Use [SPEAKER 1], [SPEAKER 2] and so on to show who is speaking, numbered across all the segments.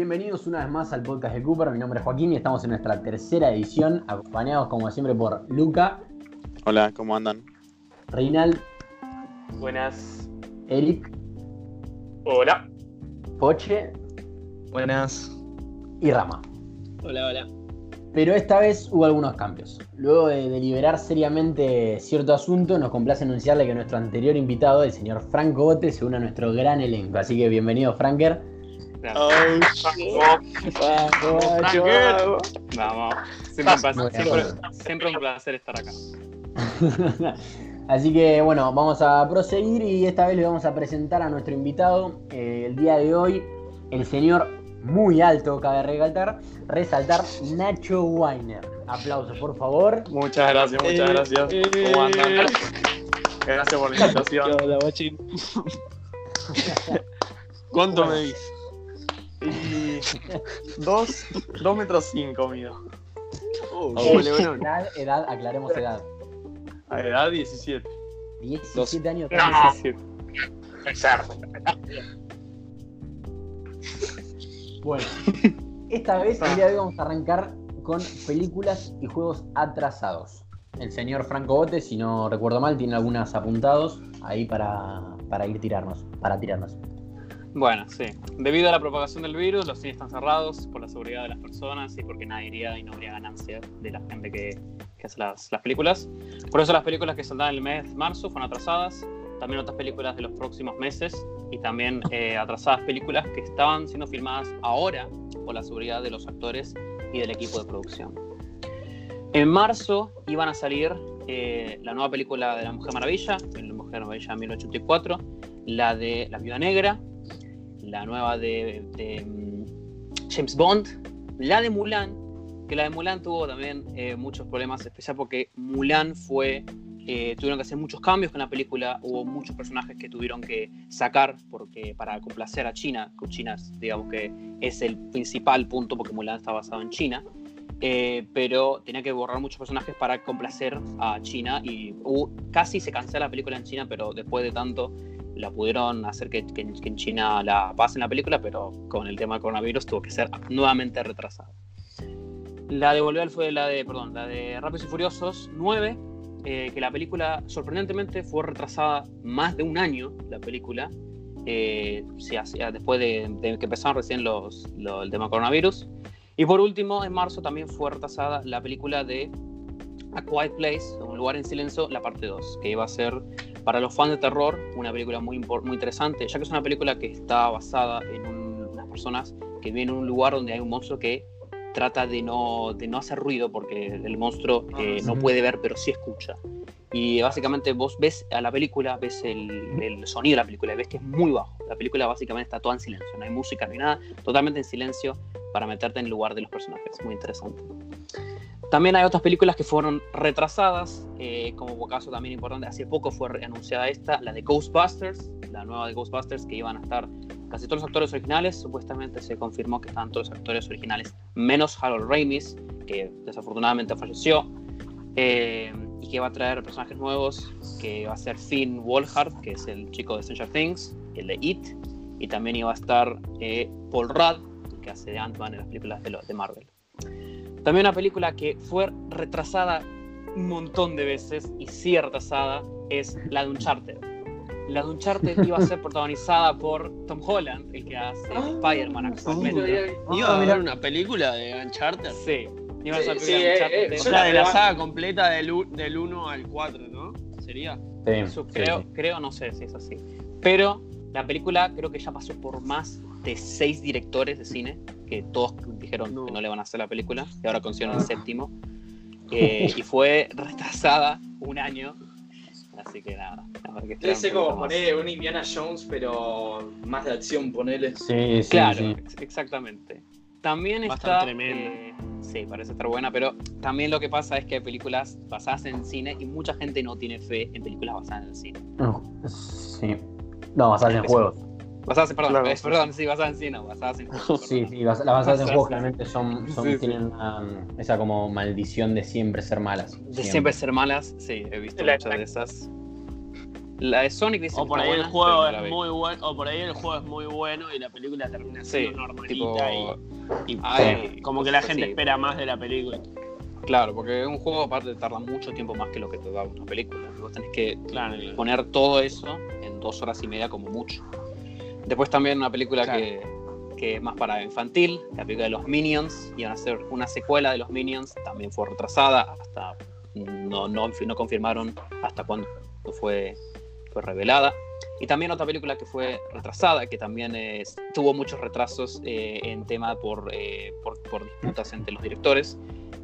[SPEAKER 1] Bienvenidos una vez más al podcast de Cooper. Mi nombre es Joaquín y estamos en nuestra tercera edición, acompañados como siempre por Luca,
[SPEAKER 2] Hola, ¿cómo andan?
[SPEAKER 1] Reinald,
[SPEAKER 3] Buenas.
[SPEAKER 1] Eric,
[SPEAKER 3] Hola.
[SPEAKER 1] Poche
[SPEAKER 4] Buenas.
[SPEAKER 1] y Rama.
[SPEAKER 4] Hola, hola.
[SPEAKER 1] Pero esta vez hubo algunos cambios. Luego de deliberar seriamente cierto asunto, nos complace anunciarle que nuestro anterior invitado, el señor Franco Bote, se une a nuestro gran elenco. Así que bienvenido, Franker.
[SPEAKER 3] Gracias. Vamos. Siempre, un placer-
[SPEAKER 1] Bueno.
[SPEAKER 3] siempre- siempre un placer estar acá.
[SPEAKER 1] Así que bueno, vamos a proseguir y esta vez le vamos a presentar a nuestro invitado eh, el día de hoy, el señor muy alto, cabe resaltar, resaltar Nacho Weiner. Aplausos, por favor.
[SPEAKER 3] Muchas gracias, muchas
[SPEAKER 4] Eh,
[SPEAKER 3] gracias.
[SPEAKER 4] eh.
[SPEAKER 3] ¿Cómo andan? Gracias por la invitación.
[SPEAKER 4] Hola. ¿Cuánto me medís?
[SPEAKER 3] Y dos, dos metros cinco mido.
[SPEAKER 4] Oh,
[SPEAKER 1] Edad, edad, aclaremos edad.
[SPEAKER 3] A edad 17.
[SPEAKER 1] 17 años.
[SPEAKER 3] 17.
[SPEAKER 1] Bueno, esta vez el día de hoy vamos a arrancar con películas y juegos atrasados. El señor Franco Bote, si no recuerdo mal, tiene algunas apuntados ahí para, para ir tirarnos, para tirarnos.
[SPEAKER 3] Bueno, sí. Debido a la propagación del virus, los cines están cerrados por la seguridad de las personas y porque nadie iría y no habría ganancia de la gente que, que hace las, las películas. Por eso las películas que saldrán el mes de marzo fueron atrasadas. También otras películas de los próximos meses y también eh, atrasadas películas que estaban siendo filmadas ahora por la seguridad de los actores y del equipo de producción. En marzo iban a salir eh, la nueva película de La Mujer Maravilla, La Mujer Maravilla 1984, la de La Viuda Negra, la nueva de, de, mm, James Bond, la de Mulan, que la de Mulan tuvo también eh, muchos problemas, especial porque Mulan fue, eh, tuvieron que hacer muchos cambios con la película, hubo muchos personajes que tuvieron que sacar porque para complacer a China, que China digamos que es el principal punto porque Mulan está basado en China. eh, pero tenía que borrar muchos personajes para complacer a China y hubo- casi se cancela la película en China, pero después de tanto la pudieron hacer que, en China la pasen la película, pero con el tema del coronavirus tuvo que ser nuevamente retrasada. La de Volver fue la de, perdón, la de Rápidos y Furiosos 9, eh, que la película sorprendentemente fue retrasada más de un año, la película, eh, después de, que empezaron recién los, lo- el tema coronavirus. Y por último, en marzo también fue retrasada la película de A Quiet Place, Un lugar en silencio, la parte 2, que iba a ser para los fans de terror, una película muy, muy interesante, ya que es una película que está basada en un- unas personas que viven en un lugar donde hay un monstruo que trata de no, de no hacer ruido porque el monstruo eh, no
[SPEAKER 1] Ujú.
[SPEAKER 3] puede ver, pero sí escucha. Y básicamente vos ves a la película, ves el, el sonido de la película y ves que es muy bajo. La película básicamente está toda en silencio, no hay música ni nada, totalmente en silencio para meterte en el lugar de los personajes. Muy interesante. También hay otras películas que fueron retrasadas, eh, como caso también importante, hace poco fue anunciada esta, la de Ghostbusters, la nueva de Ghostbusters, que iban a estar casi todos los actores originales, supuestamente se confirmó que estaban todos los actores originales, menos Harold Ramis, que desafortunadamente falleció, eh, y que va a traer personajes nuevos, que va a ser Finn Wolfhard, que es el chico de Stranger Things, el de It, y también iba a estar eh, Paul Rudd, que hace de Ant-Man en las películas de, los- de Marvel. También una película que fue retrasada un montón de veces y sigue retrasada es la de Uncharted. La de Uncharted iba a ser protagonizada por Tom Holland, el que hace de Spider-Man actualmente.
[SPEAKER 4] ¿Iba a haber una película de Uncharted?
[SPEAKER 3] Sí, iba a ser
[SPEAKER 5] Sí, eh,
[SPEAKER 3] Uncharted.
[SPEAKER 5] eh,
[SPEAKER 4] O
[SPEAKER 5] yo
[SPEAKER 4] sea, de la saga completa del, del 1 al 4, ¿no? ¿Sería?
[SPEAKER 1] Sí, sí,
[SPEAKER 3] creo,
[SPEAKER 1] sí.
[SPEAKER 3] creo, no sé si es así. Pero la película creo que ya pasó por más de seis directores de cine, que todos dijeron
[SPEAKER 4] No.
[SPEAKER 3] que no le van a hacer la película, y ahora consiguieron el séptimo. Eh, y fue retrasada un año. Así que nada. a ver qué
[SPEAKER 5] Debe ser como poner un Indiana Jones, pero más de acción, ponele.
[SPEAKER 1] Sí, sí,
[SPEAKER 3] Claro,
[SPEAKER 1] sí.
[SPEAKER 3] ex- exactamente. También
[SPEAKER 4] Va
[SPEAKER 3] está. eh, sí, parece estar buena, pero también lo que pasa es que hay películas basadas en cine y mucha gente no tiene fe en películas basadas en el cine.
[SPEAKER 1] No, sí. No, basadas en juegos.
[SPEAKER 3] Basadas en, perdón,
[SPEAKER 4] Claro.
[SPEAKER 3] eh, perdón, sí, basadas en cine, no, basadas en juegos.
[SPEAKER 1] Sí, sí, las basadas en juegos
[SPEAKER 3] en-
[SPEAKER 1] generalmente son, son-
[SPEAKER 3] Sí, sí.
[SPEAKER 1] tienen una- esa como maldición de siempre ser malas.
[SPEAKER 3] De siempre ser malas, sí, he visto
[SPEAKER 5] La-
[SPEAKER 3] muchas de esas. La de Sonic dice
[SPEAKER 4] O
[SPEAKER 3] que
[SPEAKER 4] por ahí el juego
[SPEAKER 3] no
[SPEAKER 4] es muy bueno, o por ahí el juego es muy bueno y la película termina siendo
[SPEAKER 3] Sí,
[SPEAKER 4] normalita
[SPEAKER 3] tipo,
[SPEAKER 4] y, y,
[SPEAKER 3] Ay,
[SPEAKER 4] sí, como que la
[SPEAKER 3] cosas
[SPEAKER 4] gente espera más de la película.
[SPEAKER 3] Claro, porque un juego aparte tarda mucho tiempo más que lo que te da una película. Vos tenés que
[SPEAKER 4] Claro.
[SPEAKER 3] poner todo eso en dos horas y media como mucho. Después también una película
[SPEAKER 4] Claro.
[SPEAKER 3] que, que es más para infantil, la película de los Minions, iban a hacer una secuela de los Minions, también fue retrasada, hasta no, no, no confirmaron hasta cuándo fue, fue revelada. Y también otra película que fue retrasada, que también tuvo muchos retrasos eh, en tema por, eh, por, por disputas entre los directores,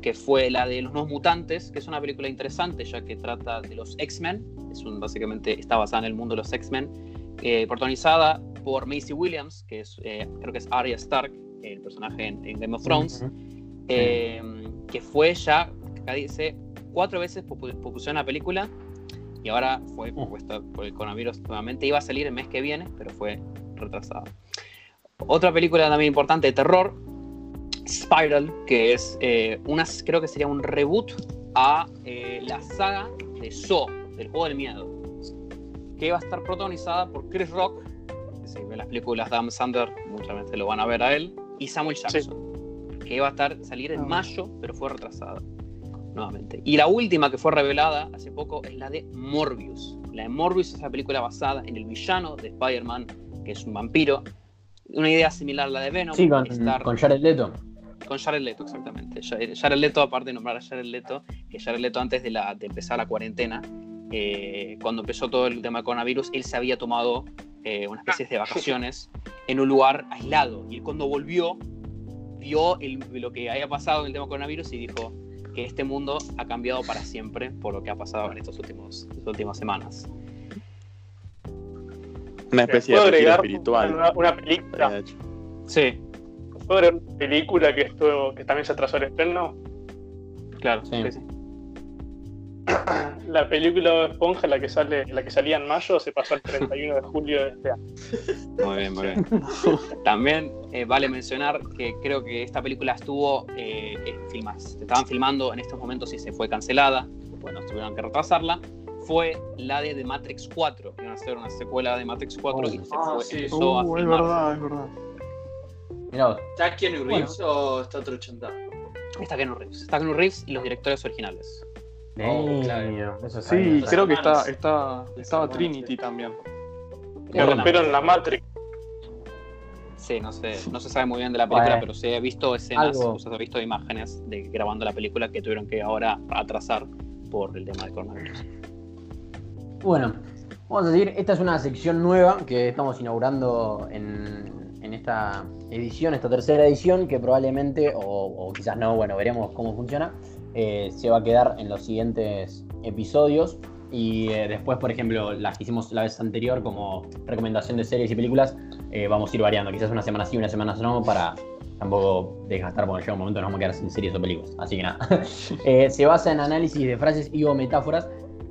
[SPEAKER 3] que fue la de Los Nuevos Mutantes, que es una película interesante ya que trata de los X-Men, es un, básicamente está basada en el mundo de los X-Men, eh, protagonizada por Macy Williams, que es, eh, creo que es Arya Stark, el personaje en, en Game of Thrones, eh, que fue ya, acá dice, cuatro veces propusieron la película y ahora fue propuesta por el coronavirus nuevamente. Iba a salir el mes que viene, pero fue retrasada. Otra película también importante de terror, Spiral, que es eh, una, creo que sería un reboot a eh, la saga de Saw, del juego del miedo, que va a estar protagonizada por Chris Rock, que si ven las películas de Adam Sandler, muchas veces lo van a ver a él, y Samuel Jackson, que iba a estar, salir en
[SPEAKER 2] Ah.
[SPEAKER 3] mayo, pero fue retrasada nuevamente. Y la última que fue revelada hace poco es la de Morbius. La de Morbius es una película basada en el villano de Spider-Man, que es un vampiro. Una idea similar a la de Venom.
[SPEAKER 1] Sí, con,
[SPEAKER 3] estar-
[SPEAKER 1] con Jared Leto.
[SPEAKER 3] Con Jared Leto, exactamente. Ja- Jared Leto, aparte de nombrar a Jared Leto, que Jared Leto antes de, la, de empezar la cuarentena, eh, cuando empezó todo el tema del coronavirus, él se había tomado eh, una especie de vacaciones en un lugar aislado. Y él cuando volvió, vio el- lo que había pasado en el tema coronavirus y dijo que este mundo ha cambiado para siempre por lo que ha pasado en estos últimos, estas últimas semanas.
[SPEAKER 2] Una especie de
[SPEAKER 6] ¿Puedo
[SPEAKER 2] retiro
[SPEAKER 6] agregar
[SPEAKER 2] espiritual.
[SPEAKER 6] Una, una película,
[SPEAKER 2] hecho.
[SPEAKER 3] Sí,
[SPEAKER 6] ¿Puedo agregar una película que, estuvo, que también se atrasó el estreno?
[SPEAKER 3] claro.
[SPEAKER 1] Sí.
[SPEAKER 3] sí.
[SPEAKER 6] La película de Esponja, la que, sale, la que salía en mayo, se pasó el 31 de julio de este año.
[SPEAKER 3] Muy bien, muy bien. También eh, vale mencionar que creo que esta película estuvo eh, en filmas, se estaban filmando en estos momentos y se fue cancelada, bueno, tuvieron que retrasarla. Fue la de The Matrix 4, que iban a hacer una secuela de Matrix 4 y se
[SPEAKER 5] Ah,
[SPEAKER 3] fue,
[SPEAKER 5] sí.
[SPEAKER 3] empezó a
[SPEAKER 2] Uh, es
[SPEAKER 3] filmar.
[SPEAKER 2] verdad, es verdad.
[SPEAKER 1] Mirá vos.
[SPEAKER 5] ¿Está Keanu Reeves o está otro chanta?
[SPEAKER 3] Está Keanu Reeves, está Keanu Reeves y los directores originales.
[SPEAKER 5] Oh, claro.
[SPEAKER 1] Eso
[SPEAKER 2] Sí, creo que está, está, estaba Trinity
[SPEAKER 5] sí.
[SPEAKER 2] también.
[SPEAKER 6] Me rompieron la Matrix.
[SPEAKER 3] Sí, no sé, no se sabe muy bien de la película,
[SPEAKER 1] Bueno.
[SPEAKER 3] pero se ha visto escenas,
[SPEAKER 1] Algo.
[SPEAKER 3] o sea, se ha visto imágenes de grabando la película que tuvieron que ahora atrasar por el tema del coronavirus.
[SPEAKER 1] Bueno, vamos a decir, esta es una sección nueva que estamos inaugurando en, en esta edición, esta tercera edición, que probablemente, o, quizás no, bueno, veremos cómo funciona, eh, se va a quedar en los siguientes episodios. Y eh, después, por ejemplo, las que hicimos la vez anterior como recomendación de series y películas, eh, vamos a ir variando. Quizás una semana sí, una semana no, para tampoco desgastar, porque llega un momento nos vamos a quedar sin series o películas. Así que nada. Se basa en análisis de frases y o metáforas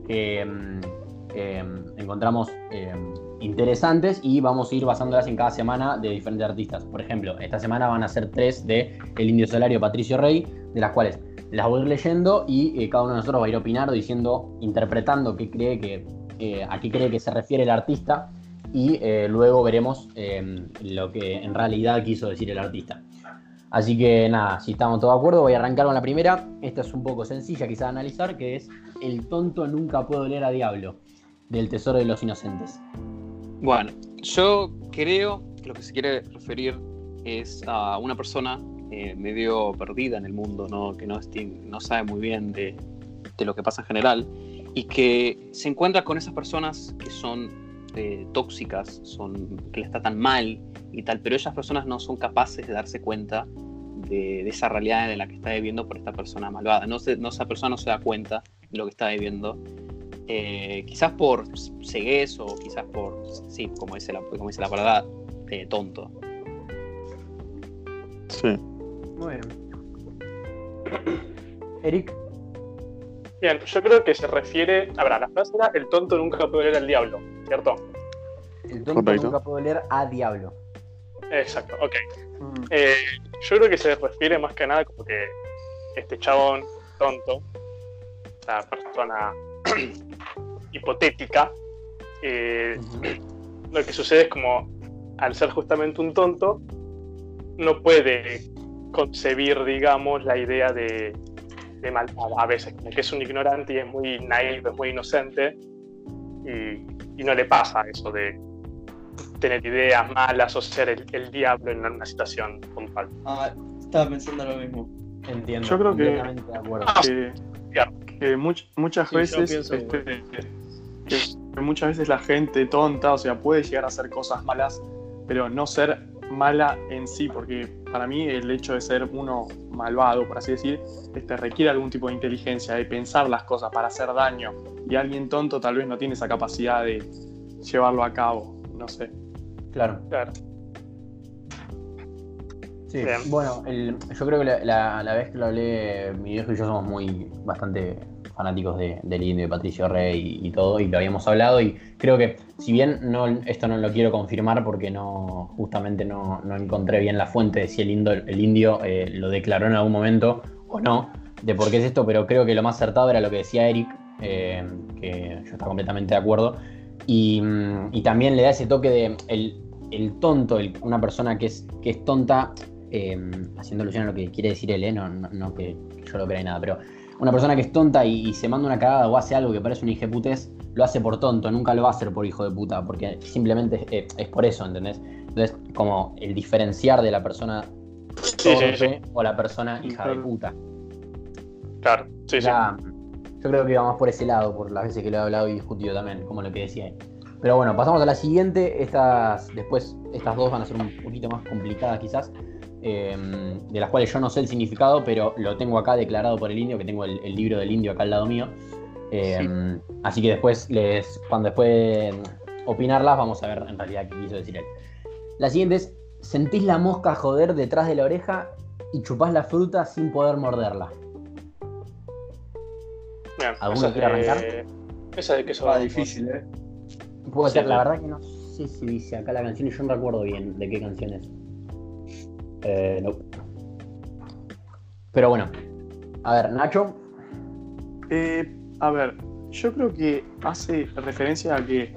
[SPEAKER 1] mm, eh, encontramos eh, interesantes y vamos a ir basándolas en cada semana de diferentes artistas. Por ejemplo, esta semana van a ser tres de El Indio Solario Patricio Rey, de las cuales las voy a ir leyendo y eh, cada uno de nosotros va a ir opinando, diciendo, interpretando qué cree que, a qué cree que se refiere el artista y luego veremos lo que en realidad quiso decir el artista. Así que nada, si estamos todos de acuerdo, voy a arrancar con la primera. Esta es un poco sencilla quizá de analizar, que es El tonto nunca puede oler a diablo, del Tesoro de los Inocentes.
[SPEAKER 3] Bueno, yo creo que lo que se quiere referir es a una persona eh, medio perdida en el mundo, ¿no? que no, no sabe muy bien de, de lo que pasa en general y que se encuentra con esas personas que son eh, tóxicas, son, que les tratan mal y tal, pero esas personas no son capaces de darse cuenta de, de esa realidad en la que está viviendo por esta persona malvada. No, se- no, esa persona no se da cuenta de lo que está viviendo eh, quizás por ceguez o quizás por, sí, como dice la, como dice la palabra, eh, tonto.
[SPEAKER 2] Sí.
[SPEAKER 1] Muy bien. Eric,
[SPEAKER 6] Bien, yo creo que se refiere. A ver, la frase era: el tonto nunca puede ver al diablo, ¿cierto?
[SPEAKER 1] el tonto
[SPEAKER 2] Correcto.
[SPEAKER 1] nunca puede oler a diablo.
[SPEAKER 6] Exacto, ok.
[SPEAKER 2] Mm.
[SPEAKER 6] Eh, yo creo que se refiere más que nada como que este chabón tonto, la persona hipotética, eh, lo que sucede es como, al ser justamente un tonto, no puede concebir, digamos, la idea de, de maldad a veces, como que es un ignorante y es muy naive, es muy inocente, y, y no le pasa eso de tener ideas malas o ser el, el diablo en una situación puntual.
[SPEAKER 5] Ah, estaba pensando lo mismo.
[SPEAKER 1] Entiendo.
[SPEAKER 2] Yo creo que-
[SPEAKER 1] de acuerdo.
[SPEAKER 2] que, que much- muchas
[SPEAKER 5] Sí,
[SPEAKER 2] veces
[SPEAKER 5] pienso
[SPEAKER 2] este, que muchas veces la gente tonta, o sea, puede llegar a hacer cosas malas, pero no ser mala en sí, porque para mí el hecho de ser uno malvado, por así decir, este, requiere algún tipo de inteligencia, de pensar las cosas para hacer daño, y alguien tonto tal vez no tiene esa capacidad de llevarlo a cabo, no sé.
[SPEAKER 1] Claro.
[SPEAKER 6] Claro.
[SPEAKER 1] Sí,
[SPEAKER 6] Bien.
[SPEAKER 1] bueno, el- yo creo que la, la- la vez que lo hablé, mi viejo y yo somos muy bastante fanáticos de, del indio, de Patricio Rey y, todo, y lo habíamos hablado, y creo que si bien no, esto no lo quiero confirmar porque no justamente no, no encontré bien la fuente de si el indio, eh, lo declaró en algún momento o no, de por qué es esto, pero creo que lo más acertado era lo que decía Eric, eh, que yo estaba completamente de acuerdo, y, mm, y también le da ese toque de el, el tonto, una persona que es, que es tonta, eh, haciendo alusión a lo que quiere decir él, no, no- no que yo lo crea ni nada, pero una persona que es tonta y, y se manda una cagada o hace algo que parece un hijeputez, lo hace por tonto, nunca lo va a hacer por hijo de puta, porque simplemente es, es por eso, ¿entendés? Entonces, como el diferenciar de la persona
[SPEAKER 6] Sí, sí, sí.
[SPEAKER 1] o la persona hija de
[SPEAKER 2] Claro.
[SPEAKER 1] puta.
[SPEAKER 6] Claro, sí, sí.
[SPEAKER 1] Ya, yo creo que iba más por ese lado, por las veces que lo he hablado y discutido también, como lo que decía él. Pero bueno, pasamos a la siguiente. Estas, después, estas dos van a ser un poquito más complicadas quizás, eh, de las cuales yo no sé el significado, pero lo tengo acá declarado por el indio, que tengo el, el libro del indio acá al lado mío. Eh, Así que después, les, cuando después opinarlas, vamos a ver en realidad qué quiso decir él. La siguiente es, sentís la mosca joder detrás de la oreja y chupás la fruta sin poder morderla.
[SPEAKER 6] Bien,
[SPEAKER 1] ¿Alguno quiere
[SPEAKER 6] de-
[SPEAKER 1] arrancar?
[SPEAKER 6] Esa de queso.
[SPEAKER 5] Va difícil, ¿eh?
[SPEAKER 1] Puede
[SPEAKER 3] Sí,
[SPEAKER 1] ser, la verdad que no sé si dice acá la canción y yo no recuerdo bien de qué canción es. Eh, no. Pero bueno. A ver, Nacho.
[SPEAKER 2] Eh, a ver, yo creo que hace referencia a que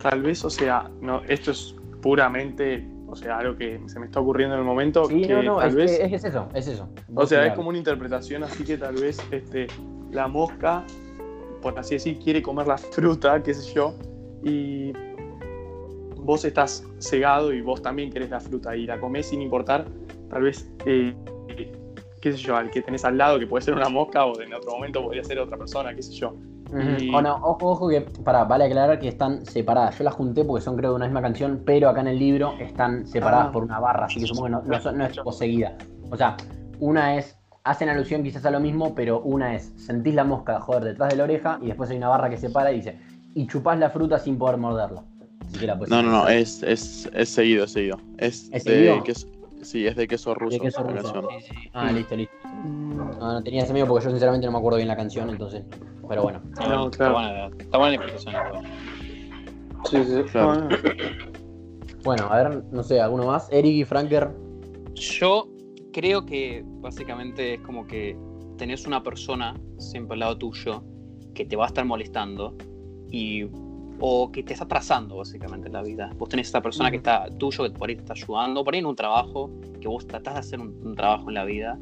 [SPEAKER 2] tal vez, o sea, no, esto es puramente, o sea, algo que se me está ocurriendo en el momento,
[SPEAKER 1] Sí,
[SPEAKER 2] que
[SPEAKER 1] no, no,
[SPEAKER 2] tal
[SPEAKER 1] es,
[SPEAKER 2] vez,
[SPEAKER 1] es- es eso, es eso.
[SPEAKER 2] o sea, es como una interpretación, así que tal vez este, la mosca, por así decir, quiere comer la fruta, qué sé yo, y vos estás cegado y vos también querés la fruta y la comés sin importar, tal vez, eh, qué sé yo, al que tenés al lado, que puede ser una mosca o en otro momento podría ser otra persona, qué sé yo. Y-
[SPEAKER 1] O no, ojo, ojo que, pará, vale aclarar que están separadas. Yo las junté porque son creo de una misma canción, pero acá en el libro están separadas
[SPEAKER 2] Ah.
[SPEAKER 1] por una barra, así que supongo que no, no, son- no es tipo seguida. O sea, una es, hacen alusión quizás a lo mismo, pero una es, sentís la mosca, joder, detrás de la oreja, y después hay una barra que separa y dice, y chupás la fruta sin poder morderla. Así que la
[SPEAKER 7] No, no, no, es, es, es seguido, es seguido. Es,
[SPEAKER 1] ¿Es
[SPEAKER 7] de
[SPEAKER 1] seguido?
[SPEAKER 7] queso, sí, es de queso ruso.
[SPEAKER 1] queso
[SPEAKER 7] la
[SPEAKER 1] ruso.
[SPEAKER 7] canción.
[SPEAKER 3] Sí, sí.
[SPEAKER 1] Ah, listo, listo. No, no tenía ese medio porque yo sinceramente no me acuerdo bien la canción, entonces. Pero bueno.
[SPEAKER 3] Está,
[SPEAKER 2] No,
[SPEAKER 3] buena, está
[SPEAKER 2] claro.
[SPEAKER 3] buena, está buena la.
[SPEAKER 6] Sí, sí, sí.
[SPEAKER 7] Claro.
[SPEAKER 2] Ah,
[SPEAKER 1] Bueno, a ver, no sé, ¿alguno más? Eric y Franker.
[SPEAKER 3] Yo creo que básicamente es como que tenés una persona siempre al lado tuyo que te va a estar molestando y o que te está atrasando básicamente en la vida. Vos tenés esta persona que está tuyo, que por ahí te está ayudando, por ahí en un trabajo, que vos tratás de hacer un, un trabajo en la vida,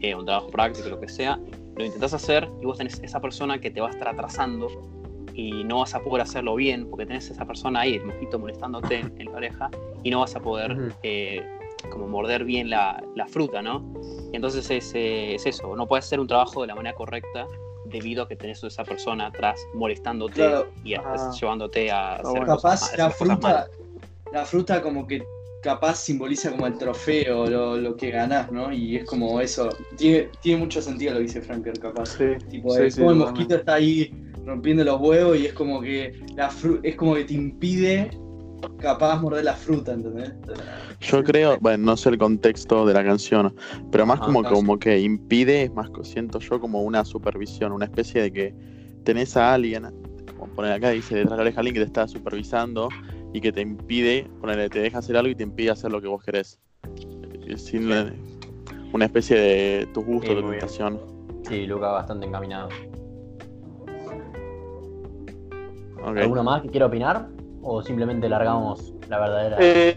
[SPEAKER 3] eh, un trabajo práctico, lo que sea, lo intentás hacer y vos tenés esa persona que te va a estar atrasando y no vas a poder hacerlo bien porque tenés esa persona ahí, el mosquito molestándote en la oreja y no vas a poder eh, como morder bien la, la fruta, ¿no? Y entonces es, eh, es eso, no puedes hacer un trabajo de la manera correcta debido a que tenés a esa persona atrás molestándote
[SPEAKER 5] Claro.
[SPEAKER 3] y
[SPEAKER 2] Ah.
[SPEAKER 3] llevándote a hacer
[SPEAKER 2] bueno.
[SPEAKER 3] cosas,
[SPEAKER 5] Capaz la
[SPEAKER 3] hacer cosas
[SPEAKER 5] fruta,
[SPEAKER 3] malas.
[SPEAKER 5] la fruta como que capaz simboliza como el trofeo, lo, lo que ganás, ¿no? Y es como eso. Tiene, tiene mucho sentido lo que dice Franker, capaz.
[SPEAKER 2] sí,
[SPEAKER 5] Tipo,
[SPEAKER 2] sí,
[SPEAKER 5] es
[SPEAKER 2] sí,
[SPEAKER 5] como el mosquito está ahí rompiendo los huevos y es como que la fru- es como que te impide capaz morder la fruta, ¿entendés?
[SPEAKER 7] Yo creo, bueno, no sé el contexto de la canción, pero más
[SPEAKER 1] Ah,
[SPEAKER 7] como,
[SPEAKER 5] claro.
[SPEAKER 7] como que impide, es más siento yo como una supervisión, una especie de que tenés a alguien, como poner acá, dice detrás de la oreja alguien que te está supervisando y que te impide, ponerle, te deja hacer algo y te impide hacer lo que vos querés. Eh, Sin la- una especie de tus gustos,
[SPEAKER 1] Sí, bien.
[SPEAKER 7] tentación.
[SPEAKER 1] Sí, Luca bastante encaminado. ¿Alguno más que quiera opinar? ¿O simplemente largamos la verdadera?
[SPEAKER 6] Eh,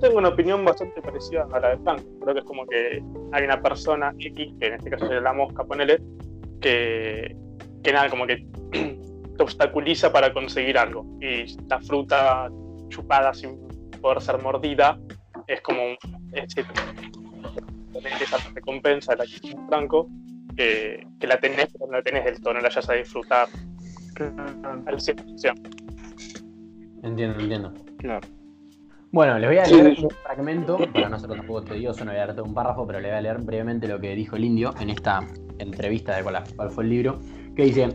[SPEAKER 6] tengo una opinión bastante parecida a la de Frank. Creo que es como que hay una persona X, que en este caso sería la mosca, ponele, que, que nada, como que te obstaculiza para conseguir algo. Y la fruta chupada sin poder ser mordida es como un- es decir, esa recompensa de la que Franco, que, que la tenés, pero no la tenés del todo, no la vayas a disfrutar al 100%.
[SPEAKER 1] Entiendo, entiendo.
[SPEAKER 3] Claro.
[SPEAKER 1] Bueno, les voy a leer
[SPEAKER 6] sí.
[SPEAKER 1] un fragmento, para no ser tampoco tedioso, no voy a leer todo un párrafo, pero le voy a leer brevemente lo que dijo el indio en esta entrevista de cuál, cuál fue el libro, que dice,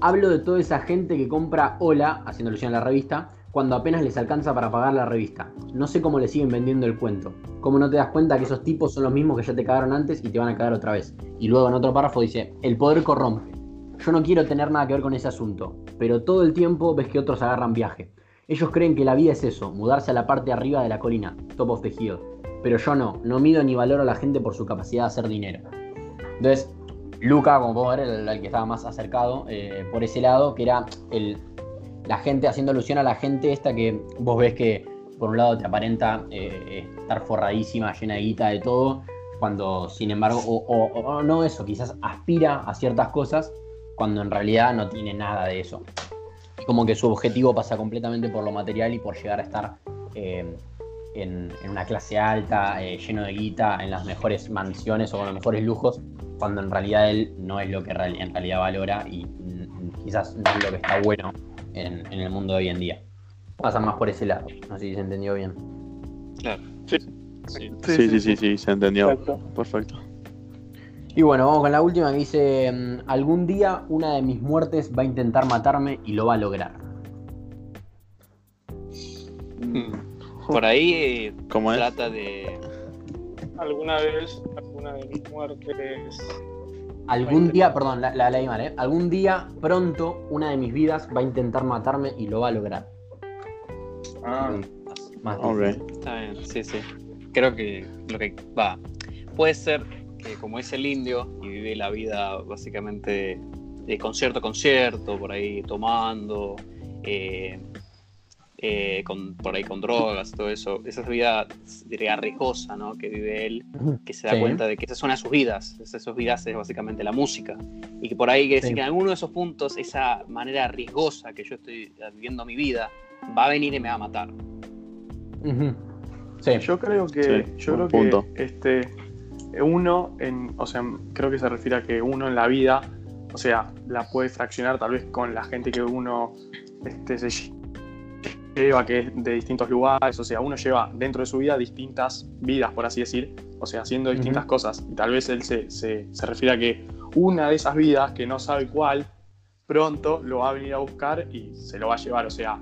[SPEAKER 1] hablo de toda esa gente que compra Hola, haciendo alusión a la revista, cuando apenas les alcanza para pagar la revista. No sé cómo le siguen vendiendo el cuento. ¿Cómo no te das cuenta que esos tipos son los mismos que ya te cagaron antes y te van a cagar otra vez? Y luego en otro párrafo dice, el poder corrompe. Yo no quiero tener nada que ver con ese asunto, pero todo el tiempo ves que otros agarran viaje. Ellos creen que la vida es eso, mudarse a la parte de arriba de la colina, top of the hill. Pero yo no, no mido ni valoro a la gente por su capacidad de hacer dinero. Entonces, Luca, como podemos ver, el, el que estaba más acercado eh, por ese lado, que era el, la gente, haciendo alusión a la gente esta que vos ves que por un lado te aparenta eh, estar forradísima, llena de guita, de todo, cuando sin embargo, o, o- o no eso, quizás aspira a ciertas cosas, cuando en realidad no tiene nada de eso. Y como que su objetivo pasa completamente por lo material y por llegar a estar eh, en, en una clase alta, eh, lleno de guita, en las mejores mansiones o con los mejores lujos, cuando en realidad él no es lo que en realidad valora y quizás no es lo que está bueno en, en el mundo de hoy en día. Pasa más por ese lado, no sé si se entendió bien.
[SPEAKER 3] Claro.
[SPEAKER 6] Sí.
[SPEAKER 3] Sí.
[SPEAKER 7] Sí, sí, sí, sí, se entendió.
[SPEAKER 6] Exacto.
[SPEAKER 7] Perfecto.
[SPEAKER 1] Y bueno, vamos con la última que dice, mm, algún día una de mis muertes va a intentar matarme y lo va a lograr.
[SPEAKER 3] Por ahí eh,
[SPEAKER 7] ¿Cómo es?
[SPEAKER 3] trata de.
[SPEAKER 6] Alguna vez, alguna de mis muertes.
[SPEAKER 1] Algún día, perdón, la, la leí mal, ¿eh? Algún día, pronto, una de mis vidas va a intentar matarme y lo va a lograr.
[SPEAKER 5] Ah,
[SPEAKER 1] Más
[SPEAKER 7] Ok.
[SPEAKER 1] difícil.
[SPEAKER 3] Está bien, sí, sí. Creo que lo que va. Puede ser que como es el indio y vive la vida básicamente de concierto a concierto, por ahí tomando, eh, eh, con, por ahí con drogas, todo eso. Esa vida, diría, riesgosa, ¿no? Que vive él, que se da
[SPEAKER 1] Sí.
[SPEAKER 3] cuenta de que esa es una de sus vidas. Esa de sus vidas es básicamente la música. Y que por ahí que decir
[SPEAKER 1] Sí.
[SPEAKER 3] que en alguno de esos puntos, esa manera riesgosa que yo estoy viviendo mi vida, va a venir y me va a matar.
[SPEAKER 1] Sí.
[SPEAKER 2] Yo creo que,
[SPEAKER 7] Sí,
[SPEAKER 2] yo creo
[SPEAKER 7] punto.
[SPEAKER 2] que este uno en, o sea, creo que se refiere a que uno en la vida, o sea, la puede fraccionar tal vez con la gente que uno este, se lle- lleva, que es de distintos lugares, o sea, uno lleva dentro de su vida distintas vidas, por así decir, o sea, haciendo distintas cosas. Y tal vez él se, se, se refiere a que una de esas vidas, que no sabe cuál, pronto lo va a venir a buscar y se lo va a llevar, o sea,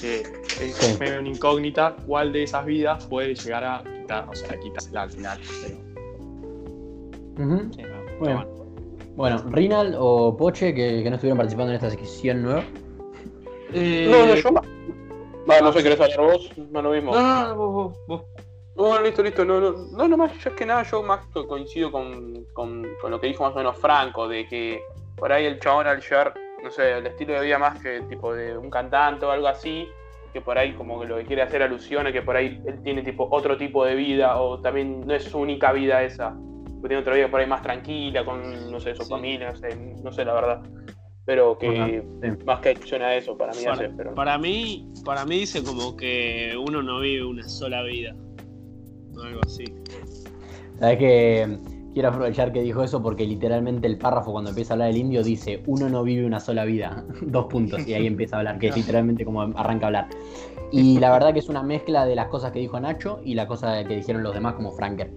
[SPEAKER 2] que es
[SPEAKER 1] Sí.
[SPEAKER 2] medio una incógnita cuál de esas vidas puede llegar a quitar, o sea, quitársela al final. pero-
[SPEAKER 1] Ujú.
[SPEAKER 3] Sí, no,
[SPEAKER 1] Bueno.
[SPEAKER 3] bueno.
[SPEAKER 1] Bueno, Rinald o Poche, que, que no estuvieron participando en esta sección nueva.
[SPEAKER 4] Eh,
[SPEAKER 6] No, no, yo más. Va, no sé, ¿querés hablar vos? No lo mismo.
[SPEAKER 4] No, no, no, vos, vos. No, listo, listo. No, no, no, no más, yo es que nada, yo más co- coincido con, con, con lo que dijo más o menos Franco, de que por ahí el chabón al llevar, no sé, el estilo de vida más que tipo de un cantante o algo así, que por ahí como que lo que quiere hacer alusión a que por ahí él tiene tipo otro tipo de vida, o también no es su única vida esa, tiene otra vida por ahí más tranquila, con, no sé, su
[SPEAKER 3] Sí.
[SPEAKER 4] familia, no sé, no sé la verdad. Pero que
[SPEAKER 1] sí.
[SPEAKER 4] más que alusión a eso, para mí
[SPEAKER 8] Para,
[SPEAKER 4] hace, pero...
[SPEAKER 8] para mí, para mí dice como que uno no vive una sola vida. O algo así.
[SPEAKER 1] Sabes que quiero aprovechar que dijo eso porque literalmente el párrafo cuando empieza a hablar el indio dice uno no vive una sola vida. Dos puntos. Y ahí empieza a hablar, que es literalmente como arranca a hablar. Y la verdad que es una mezcla de las cosas que dijo Nacho y la cosa que dijeron los demás como Franker.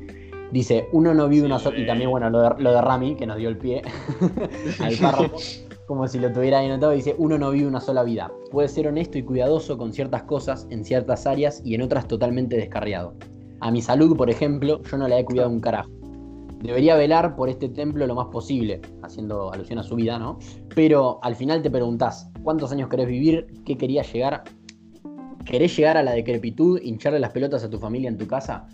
[SPEAKER 1] Dice, uno no vive una sola... Y también, bueno, lo de, lo de Rami, que nos dio el pie al párrafo, como si lo tuviera ahí anotado, dice, uno no vive una sola vida. Puede ser honesto y cuidadoso con ciertas cosas en ciertas áreas y en otras totalmente descarriado. A mi salud, por ejemplo, yo no la he cuidado un carajo. Debería velar por este templo lo más posible, haciendo alusión a su vida, ¿no? Pero al final te preguntás, ¿cuántos años querés vivir? ¿Qué querías llegar? ¿Querés llegar a la decrepitud, hincharle las pelotas a tu familia en tu casa?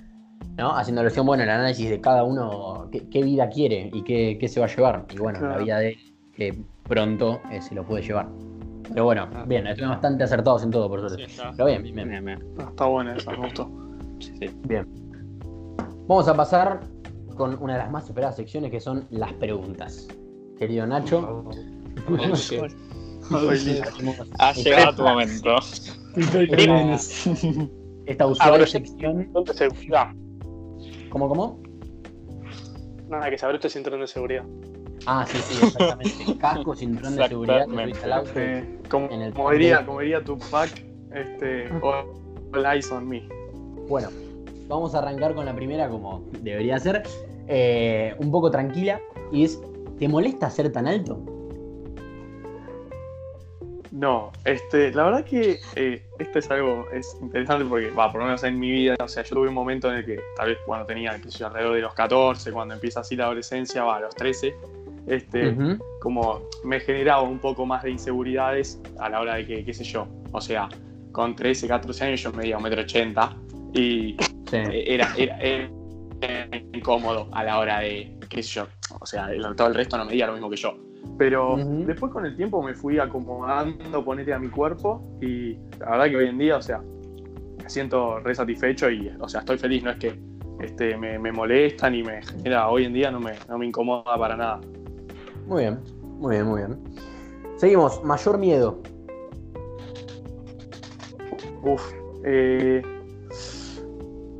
[SPEAKER 1] ¿No? Haciendo alusión, bueno, el análisis de cada uno, qué, qué vida quiere y qué, qué se va a llevar. Y bueno, la vida de él, que pronto eh, se lo puede llevar. Pero bueno, bien, estuvimos bastante acertados en todo, por
[SPEAKER 8] Sí,
[SPEAKER 1] suerte.
[SPEAKER 8] está.
[SPEAKER 1] Pero bien, bien, bien.
[SPEAKER 3] Bien, bien.
[SPEAKER 2] Ah, Está buena esa, me gustó.
[SPEAKER 3] Sí, sí.
[SPEAKER 1] Vamos a pasar con una de las más esperadas secciones que son las preguntas. Querido Nacho, hacemos
[SPEAKER 3] Ha llegado tu momento.
[SPEAKER 1] esta
[SPEAKER 6] Ah,
[SPEAKER 1] usual sección.
[SPEAKER 6] Cinturón de seguridad.
[SPEAKER 1] ¿Cómo, cómo?
[SPEAKER 6] Nada, que se abre este cinturón de seguridad.
[SPEAKER 1] Ah, sí, sí, exactamente. Casco, cinturón de seguridad, al auto.
[SPEAKER 2] Como,
[SPEAKER 1] En el
[SPEAKER 2] como diría, como diría Tupac, este, all, all eyes on me.
[SPEAKER 1] Bueno, vamos a arrancar con la primera como debería ser. eh, un poco tranquila. Y es, ¿te molesta ser tan alto?
[SPEAKER 2] No, este, la verdad que eh, esto es algo es interesante porque, va, por lo menos en mi vida, o sea, yo tuve un momento en el que, tal vez cuando tenía, yo, alrededor de los 14, cuando empieza así la adolescencia, va, a los 13, este, como me generaba un poco más de inseguridades a la hora de que, qué sé yo, o sea, con 13, 14 años yo medía 1,80 m y
[SPEAKER 1] Sí.
[SPEAKER 2] era, era, era incómodo a la hora de, qué sé yo, o sea, el- todo el resto no medía lo mismo que yo. Pero después con el tiempo me fui acomodando, ponete a mi cuerpo y la verdad que hoy en día, o sea, me siento re satisfecho y, o sea, estoy feliz, no es que este, me, me molesta ni me genera, hoy en día no me, no me incomoda para nada.
[SPEAKER 1] Muy bien, muy bien, muy bien. Seguimos, mayor miedo.
[SPEAKER 2] Uf, eh,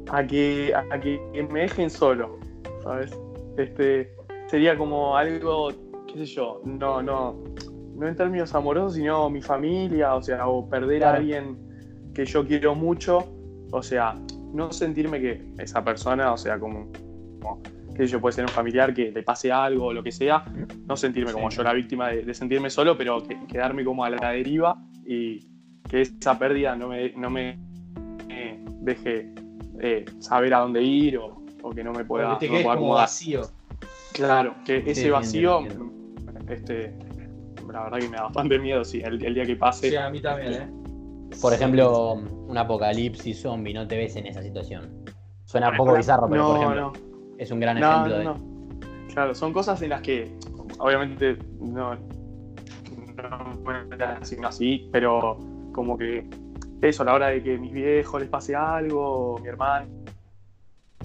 [SPEAKER 2] a, que, a que me dejen solo, ¿sabes? Este, sería como algo, qué sé yo, no, no, no en términos amorosos, sino mi familia, o sea, o perder a alguien que yo quiero mucho, o sea, no sentirme que esa persona, o sea, como, como, qué sé yo, puede ser un familiar que le pase algo o lo que sea, no sentirme como yo la víctima de, de sentirme solo, pero que- quedarme como a la deriva y que esa pérdida no me, no me eh, deje eh, saber a dónde ir o, o que no me pueda, no me pueda
[SPEAKER 5] como
[SPEAKER 2] acomodar.
[SPEAKER 5] vacío.
[SPEAKER 2] Claro, que ese
[SPEAKER 1] sí,
[SPEAKER 2] vacío, este, la verdad que me da bastante miedo, sí, el, el día que pase.
[SPEAKER 5] Sí, a mí también, ¿eh?
[SPEAKER 1] Por ejemplo, un apocalipsis zombie, no te ves en esa situación. Suena un
[SPEAKER 6] Bueno,
[SPEAKER 1] poco bizarro, pero
[SPEAKER 2] no,
[SPEAKER 1] por ejemplo,
[SPEAKER 2] no,
[SPEAKER 1] es un gran
[SPEAKER 2] no,
[SPEAKER 1] ejemplo
[SPEAKER 2] no,
[SPEAKER 1] de.
[SPEAKER 2] no. Claro, son cosas en las que obviamente no, no así, así, pero como que eso, a la hora de que mis viejos les pase algo, mi hermano,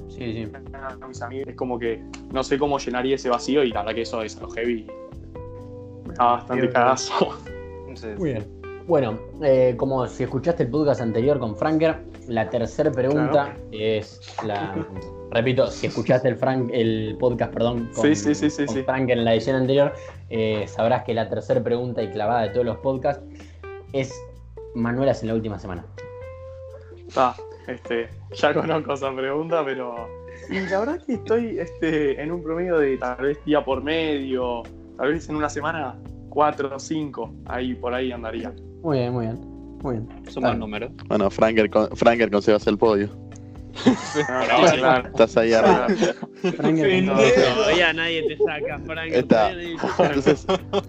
[SPEAKER 1] Sí, sí.
[SPEAKER 2] mis amigos, es como que no sé cómo llenaría ese vacío y la verdad que eso es algo heavy. Da bastante cagazo.
[SPEAKER 1] Muy bien. Bueno, eh, como si escuchaste el podcast anterior con Franker, la tercera pregunta es la. Repito, si escuchaste el, Frank, el podcast perdón, con,
[SPEAKER 2] Sí, sí, sí, sí,
[SPEAKER 1] con
[SPEAKER 2] sí.
[SPEAKER 1] Franker en la edición anterior, eh, sabrás que la tercera pregunta y clavada de todos los podcasts es Manuelas en la última semana.
[SPEAKER 2] Ah, este, ya conozco esa pregunta, pero. Y la verdad que estoy este, en un promedio de tal vez día por medio, tal vez en una semana cuatro o cinco, ahí por ahí andaría.
[SPEAKER 1] Muy bien, muy bien. Muy bien.
[SPEAKER 3] Es un buen número.
[SPEAKER 7] Bueno, Franker, con- Franker consigues el podio.
[SPEAKER 2] Claro.
[SPEAKER 7] Estás ahí arriba.
[SPEAKER 1] Franker,
[SPEAKER 2] No,
[SPEAKER 8] Todavía nadie te saca, Frank.
[SPEAKER 7] Está.
[SPEAKER 8] te saca.
[SPEAKER 7] Entonces,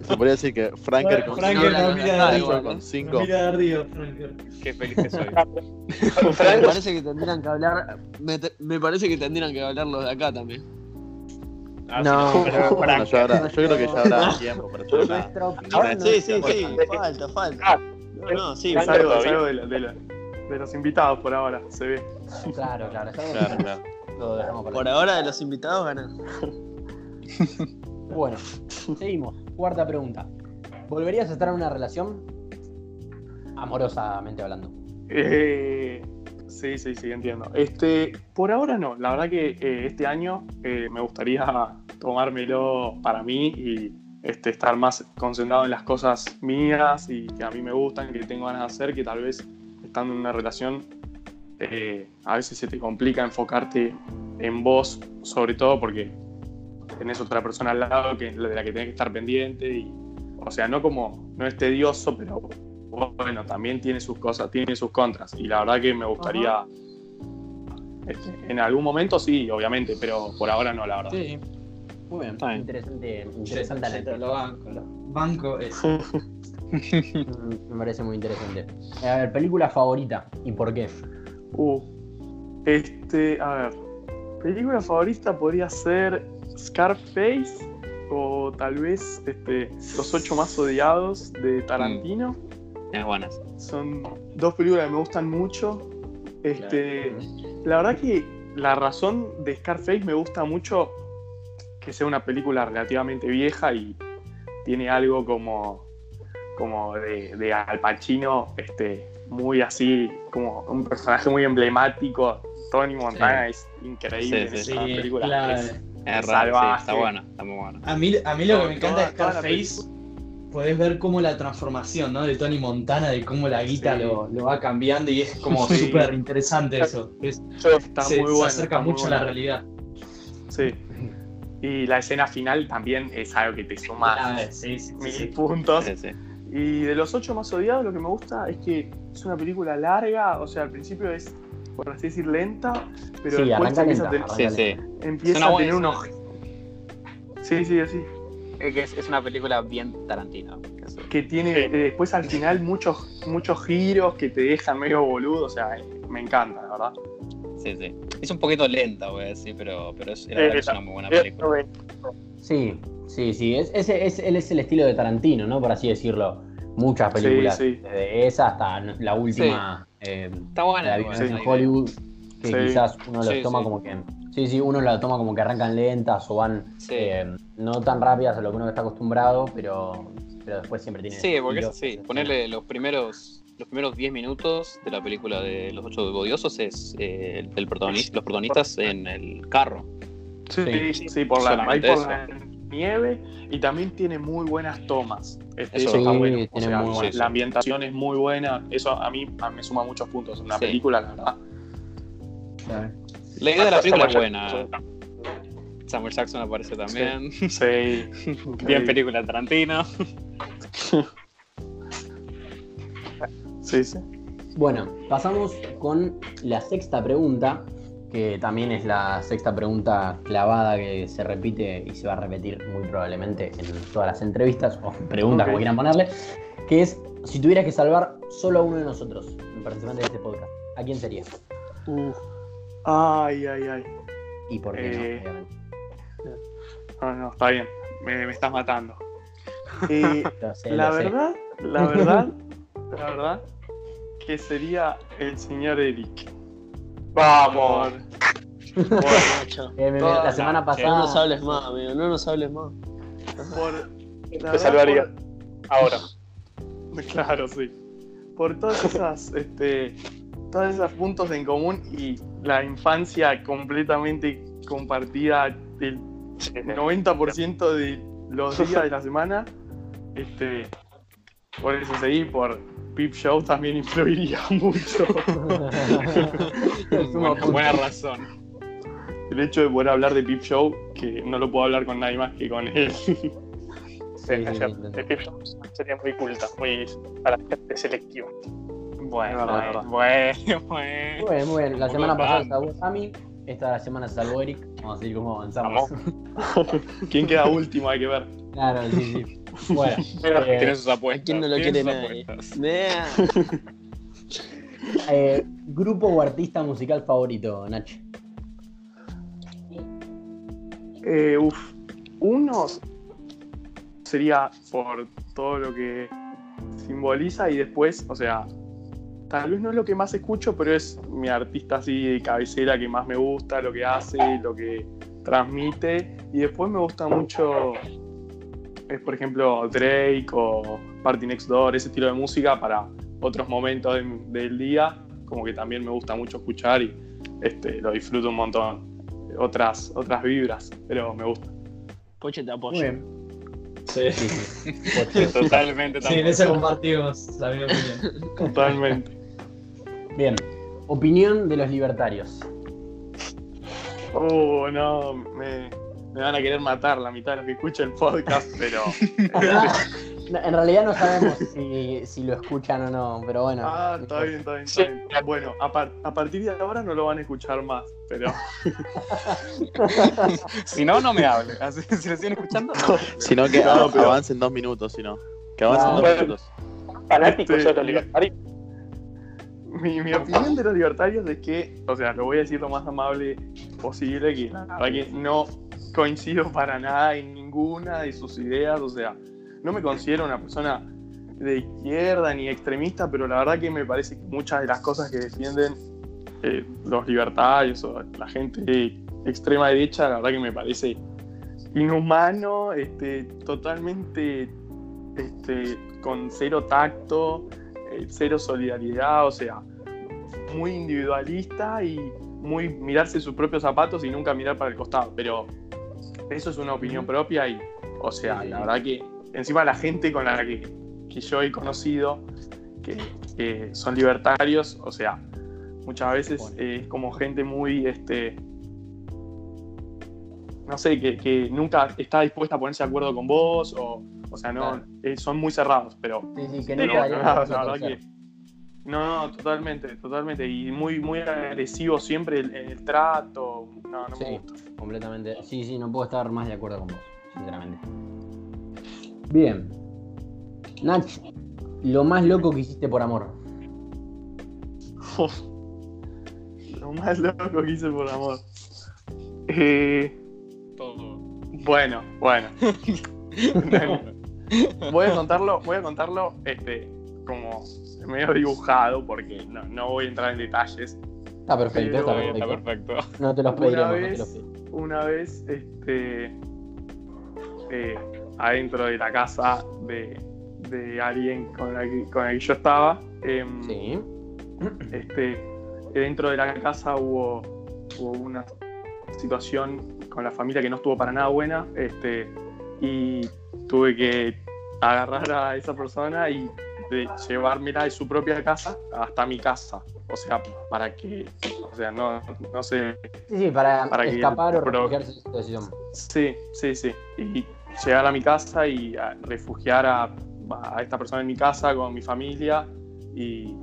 [SPEAKER 7] se podría decir que Franker con
[SPEAKER 5] Franker
[SPEAKER 7] cinco-
[SPEAKER 5] no mira
[SPEAKER 7] con
[SPEAKER 5] ¿no?
[SPEAKER 7] cinco.
[SPEAKER 5] Mira de arriba, Franker.
[SPEAKER 3] Qué feliz que soy.
[SPEAKER 8] Me parece que tendrían que hablar. Me, te- me parece que tendrían que hablar los de acá también.
[SPEAKER 3] Ah,
[SPEAKER 1] No.
[SPEAKER 3] sí, pero
[SPEAKER 7] yo, creo que ya habrá tiempo para hacer una-
[SPEAKER 1] Nuestra opinión no
[SPEAKER 8] Sí,
[SPEAKER 1] es-
[SPEAKER 8] sí, sí. Falta, falta. No, no, sí.
[SPEAKER 2] Es
[SPEAKER 6] Franco
[SPEAKER 2] algo, es
[SPEAKER 6] todavía.
[SPEAKER 2] algo de, la- de la- de los invitados por ahora, se ve.
[SPEAKER 1] Claro, claro. está bien.
[SPEAKER 7] Claro, claro.
[SPEAKER 1] Lo dejamos por
[SPEAKER 8] Por ahora de los invitados ganan.
[SPEAKER 1] Bueno, seguimos. Cuarta pregunta. ¿Volverías a estar en una relación? Amorosamente hablando.
[SPEAKER 2] Eh, sí, sí, sí, entiendo. Este, por ahora no. La verdad que eh, este año eh, me gustaría tomármelo para mí y este, estar más concentrado en las cosas mías y que a mí me gustan, que tengo ganas de hacer, que tal vez estando en una relación eh, a veces se te complica enfocarte en vos, sobre todo porque tenés otra persona al lado que, de la que tenés que estar pendiente o sea, no como, no es tedioso, pero bueno, también tiene sus cosas, tiene sus contras. Y la verdad que me gustaría. este, en algún momento sí, obviamente, pero por ahora no, la verdad.
[SPEAKER 1] Sí. Muy bien.
[SPEAKER 3] Está bien.
[SPEAKER 1] Interesante, interesante
[SPEAKER 5] Sí. Lo banco, lo banco es.
[SPEAKER 1] Mm, Me parece muy interesante. A ver, película favorita y por qué.
[SPEAKER 2] Uh, este, a ver. Película favorita podría ser Scarface o tal vez este, Los ocho más odiados de Tarantino.
[SPEAKER 3] Buenas.
[SPEAKER 2] Son dos películas que me gustan mucho. Este, La verdad que la razón de Scarface me gusta mucho que sea una película relativamente vieja y tiene algo como, como de, de Al Pacino, este, muy así, como un personaje muy emblemático. Tony Montana es increíble
[SPEAKER 3] Sí, sí,
[SPEAKER 2] en esa
[SPEAKER 5] sí,
[SPEAKER 2] película.
[SPEAKER 5] claro.
[SPEAKER 2] Es
[SPEAKER 3] Es raro, sí,
[SPEAKER 2] salvaje.
[SPEAKER 3] está bueno, está muy bueno.
[SPEAKER 5] A mí, a mí lo que me encanta de Scarface, podés ver cómo la transformación ¿no? de Tony Montana, de cómo la guita
[SPEAKER 2] Sí.
[SPEAKER 5] lo, lo va cambiando y es como
[SPEAKER 2] Sí.
[SPEAKER 5] súper interesante eso. Es-
[SPEAKER 2] Está
[SPEAKER 5] se,
[SPEAKER 2] muy
[SPEAKER 5] se
[SPEAKER 2] bueno.
[SPEAKER 5] acerca
[SPEAKER 2] está muy
[SPEAKER 5] mucho a la realidad.
[SPEAKER 2] Sí. Y la escena final también es algo que te suma
[SPEAKER 5] Ah, sí,
[SPEAKER 2] mil
[SPEAKER 5] sí.
[SPEAKER 2] puntos.
[SPEAKER 3] Sí, sí.
[SPEAKER 2] Y de los ocho más odiados, lo que me gusta es que es una película larga, o sea, al principio es, por así decir, lenta, pero
[SPEAKER 1] Sí,
[SPEAKER 2] después empieza,
[SPEAKER 1] lenta,
[SPEAKER 2] a, tener-
[SPEAKER 3] Sí,
[SPEAKER 1] arranca
[SPEAKER 3] sí.
[SPEAKER 2] empieza a tener unos. Sí, sí, así.
[SPEAKER 3] Es que es, es una película bien Tarantino.
[SPEAKER 2] que tiene
[SPEAKER 6] Sí.
[SPEAKER 2] eh, después al final muchos, muchos giros que te dejan medio boludo, o sea, eh, me encanta, la verdad.
[SPEAKER 3] Sí, sí. Es un poquito lenta, voy a decir, pero, pero es,
[SPEAKER 6] Sí,
[SPEAKER 3] es
[SPEAKER 6] sí.
[SPEAKER 3] una muy buena película.
[SPEAKER 1] Sí, sí, sí. Es, ese- es- él es el estilo de Tarantino, ¿no? Por así decirlo. Muchas
[SPEAKER 2] Sí,
[SPEAKER 1] películas.
[SPEAKER 2] sí.
[SPEAKER 1] Desde esa hasta la última. eh,
[SPEAKER 3] Está buena.
[SPEAKER 1] la
[SPEAKER 3] la
[SPEAKER 1] en. Hollywood. Que
[SPEAKER 2] Sí.
[SPEAKER 1] quizás uno los
[SPEAKER 3] Sí,
[SPEAKER 1] toma
[SPEAKER 3] sí.
[SPEAKER 1] como que. Sí, sí, uno la toma como que arrancan lentas o van
[SPEAKER 3] Sí.
[SPEAKER 1] eh, no tan rápidas a lo que uno está acostumbrado, pero, pero después siempre tiene.
[SPEAKER 3] Sí, porque es así. Ponerle los primeros los primeros 10 minutos de la película de Los Ocho Odiosos es eh, el, el protagoni- los protagonistas en el carro.
[SPEAKER 2] Sí,
[SPEAKER 1] Sí.
[SPEAKER 2] sí, por la, ahí
[SPEAKER 3] Solamente
[SPEAKER 2] por
[SPEAKER 3] eso.
[SPEAKER 2] la nieve y también tiene muy buenas tomas. Este,
[SPEAKER 3] Eso
[SPEAKER 2] eso está
[SPEAKER 1] sí,
[SPEAKER 2] bueno. O
[SPEAKER 1] tiene
[SPEAKER 2] sea,
[SPEAKER 1] muy buenas.
[SPEAKER 2] la ambientación es muy buena. Eso a mí a- me suma muchos puntos en una
[SPEAKER 3] Sí.
[SPEAKER 2] película, la verdad.
[SPEAKER 3] La idea de la película es buena.
[SPEAKER 6] Jackson.
[SPEAKER 3] Samuel Jackson aparece también.
[SPEAKER 2] Sí.
[SPEAKER 3] Bien película Tarantino.
[SPEAKER 2] Sí, sí.
[SPEAKER 1] Bueno, pasamos con la sexta pregunta, que también es la sexta pregunta clavada que se repite y se va a repetir muy probablemente en todas las entrevistas o preguntas
[SPEAKER 2] Ok.
[SPEAKER 1] como quieran ponerle, que es si tuvieras que salvar solo a uno de nosotros, un participante de este podcast, ¿a quién sería?
[SPEAKER 2] Uf. Ay, ay, ay.
[SPEAKER 1] Y por qué
[SPEAKER 2] Eh,
[SPEAKER 1] no, obviamente.
[SPEAKER 2] No, no, está bien. Me, me estás matando. Eh,
[SPEAKER 1] Lo sé,
[SPEAKER 2] la
[SPEAKER 1] lo sé.
[SPEAKER 2] verdad, la verdad, la verdad, que sería el señor Eric.
[SPEAKER 6] Vamos.
[SPEAKER 2] Por.
[SPEAKER 1] Eh, me-
[SPEAKER 2] toda
[SPEAKER 1] la semana
[SPEAKER 8] No
[SPEAKER 1] pasada.
[SPEAKER 8] nos hables más, amigo, no nos hables más.
[SPEAKER 2] por,
[SPEAKER 6] Te salvaría. Ahora.
[SPEAKER 2] claro, sí. Por todas esas, este, todos esos puntos en común y la infancia completamente compartida del 90% de los días de la semana, este, por eso seguí, por Pip Show también influiría mucho.
[SPEAKER 3] buena, buena razón.
[SPEAKER 2] El hecho de poder hablar de Pip Show, que no lo puedo hablar con nadie más que con él.
[SPEAKER 1] Sí, sí,
[SPEAKER 6] Ayer,
[SPEAKER 1] sí,
[SPEAKER 6] de Pip Shows sería muy culta, muy para gente selectiva.
[SPEAKER 3] Bueno, bueno, bueno.
[SPEAKER 1] Muy bien, muy bien. La semana pasada salvó Sammy, esta semana salvó Eric. Vamos a seguir cómo avanzamos.
[SPEAKER 2] ¿Quién queda último? Hay que ver.
[SPEAKER 1] Claro, sí, sí. Bueno, eh,
[SPEAKER 3] Tiene sus apuestas.
[SPEAKER 8] ¿A quién no lo quiere nadie?
[SPEAKER 1] eh, grupo o artista musical favorito, Nach.
[SPEAKER 2] Eh, uf, uno sería por todo lo que simboliza y después, o sea, tal vez no es lo que más escucho, pero es mi artista así de cabecera que más me gusta, lo que hace, lo que transmite. Y después me gusta mucho, es por ejemplo Drake o Party Next Door, ese estilo de música para otros momentos de- del día, como que también me gusta mucho escuchar y este, lo disfruto un montón. Otras, otras vibras, pero me gusta.
[SPEAKER 8] Poche te
[SPEAKER 1] Muy
[SPEAKER 8] apoyo.
[SPEAKER 1] bien.
[SPEAKER 5] Sí,
[SPEAKER 1] Sí, sí.
[SPEAKER 3] Totalmente,
[SPEAKER 5] sí, en eso compartimos la misma opinión.
[SPEAKER 2] Totalmente.
[SPEAKER 1] Bien. Opinión de los libertarios.
[SPEAKER 2] Oh, no, me, me van a querer matar la mitad de los que escuchan el podcast, pero.
[SPEAKER 1] No, en realidad no sabemos si, si lo escuchan o no, pero bueno.
[SPEAKER 2] ah, está bien, está bien, está bien. Bueno, a, par- a partir de ahora no lo van a escuchar más, pero.
[SPEAKER 3] Si no, no me hable. Así, si lo siguen escuchando, no.
[SPEAKER 7] Que
[SPEAKER 2] No,
[SPEAKER 7] av-
[SPEAKER 2] pero-
[SPEAKER 7] avancen dos minutos, si no. Que avancen
[SPEAKER 1] Ah,
[SPEAKER 7] dos
[SPEAKER 6] bueno.
[SPEAKER 7] minutos.
[SPEAKER 6] Fanáticos
[SPEAKER 2] Este,
[SPEAKER 6] de los libertarios.
[SPEAKER 2] Mi, mi opinión de los libertarios es que, o sea, lo voy a decir lo más amable posible, que no coincido para nada en ninguna de sus ideas, o sea, no me considero una persona de izquierda ni extremista, pero la verdad que me parece que muchas de las cosas que defienden eh, los libertarios o la gente extrema derecha, la verdad que me parece inhumano, este, totalmente este, con cero tacto, eh, cero solidaridad, o sea, muy individualista y muy mirarse sus propios zapatos y nunca mirar para el costado. Pero eso es una opinión propia y, o sea, la verdad que encima la gente con la que, que yo he conocido, que, que son libertarios, o sea, muchas veces eh, es como gente muy, este, no sé, que, que nunca está dispuesta a ponerse de acuerdo con vos o, o sea, no,
[SPEAKER 1] Claro.
[SPEAKER 2] eh, son muy cerrados, pero
[SPEAKER 1] Sí, sí, que no
[SPEAKER 2] la verdad que. No, no, totalmente, totalmente. Y muy, muy agresivo siempre el, el trato. No, no
[SPEAKER 1] Sí.
[SPEAKER 2] me gusta.
[SPEAKER 1] Completamente. Sí, sí, no puedo estar más de acuerdo con vos, sinceramente. Bien. Nach, lo más loco que hiciste por amor.
[SPEAKER 2] Lo más loco que hice por amor. Eh,
[SPEAKER 3] Todo.
[SPEAKER 2] bueno, bueno. voy a contarlo, voy a contarlo este, como medio dibujado, porque no, no voy a entrar en detalles.
[SPEAKER 1] Está perfecto, está
[SPEAKER 3] Está
[SPEAKER 1] perfecto.
[SPEAKER 3] perfecto.
[SPEAKER 1] No te los
[SPEAKER 2] Una
[SPEAKER 1] pediremos, no te
[SPEAKER 2] vez-
[SPEAKER 1] los pediremos.
[SPEAKER 2] una vez este, eh, adentro de la casa de, de alguien con el, que, con el que yo estaba. em,
[SPEAKER 1] Sí.
[SPEAKER 2] este, dentro de la casa hubo, hubo una situación con la familia que no estuvo para nada buena este, y tuve que agarrar a esa persona y de llevármela de su propia casa hasta mi casa. O sea, para que, o sea, no, no sé,
[SPEAKER 1] Sí, sí, para,
[SPEAKER 2] Para que
[SPEAKER 1] escapar o
[SPEAKER 2] el pro-
[SPEAKER 1] refugiarse de la situación.
[SPEAKER 2] Sí, sí, sí. Y llegar a mi casa y a refugiar a, a esta persona en mi casa con mi familia y,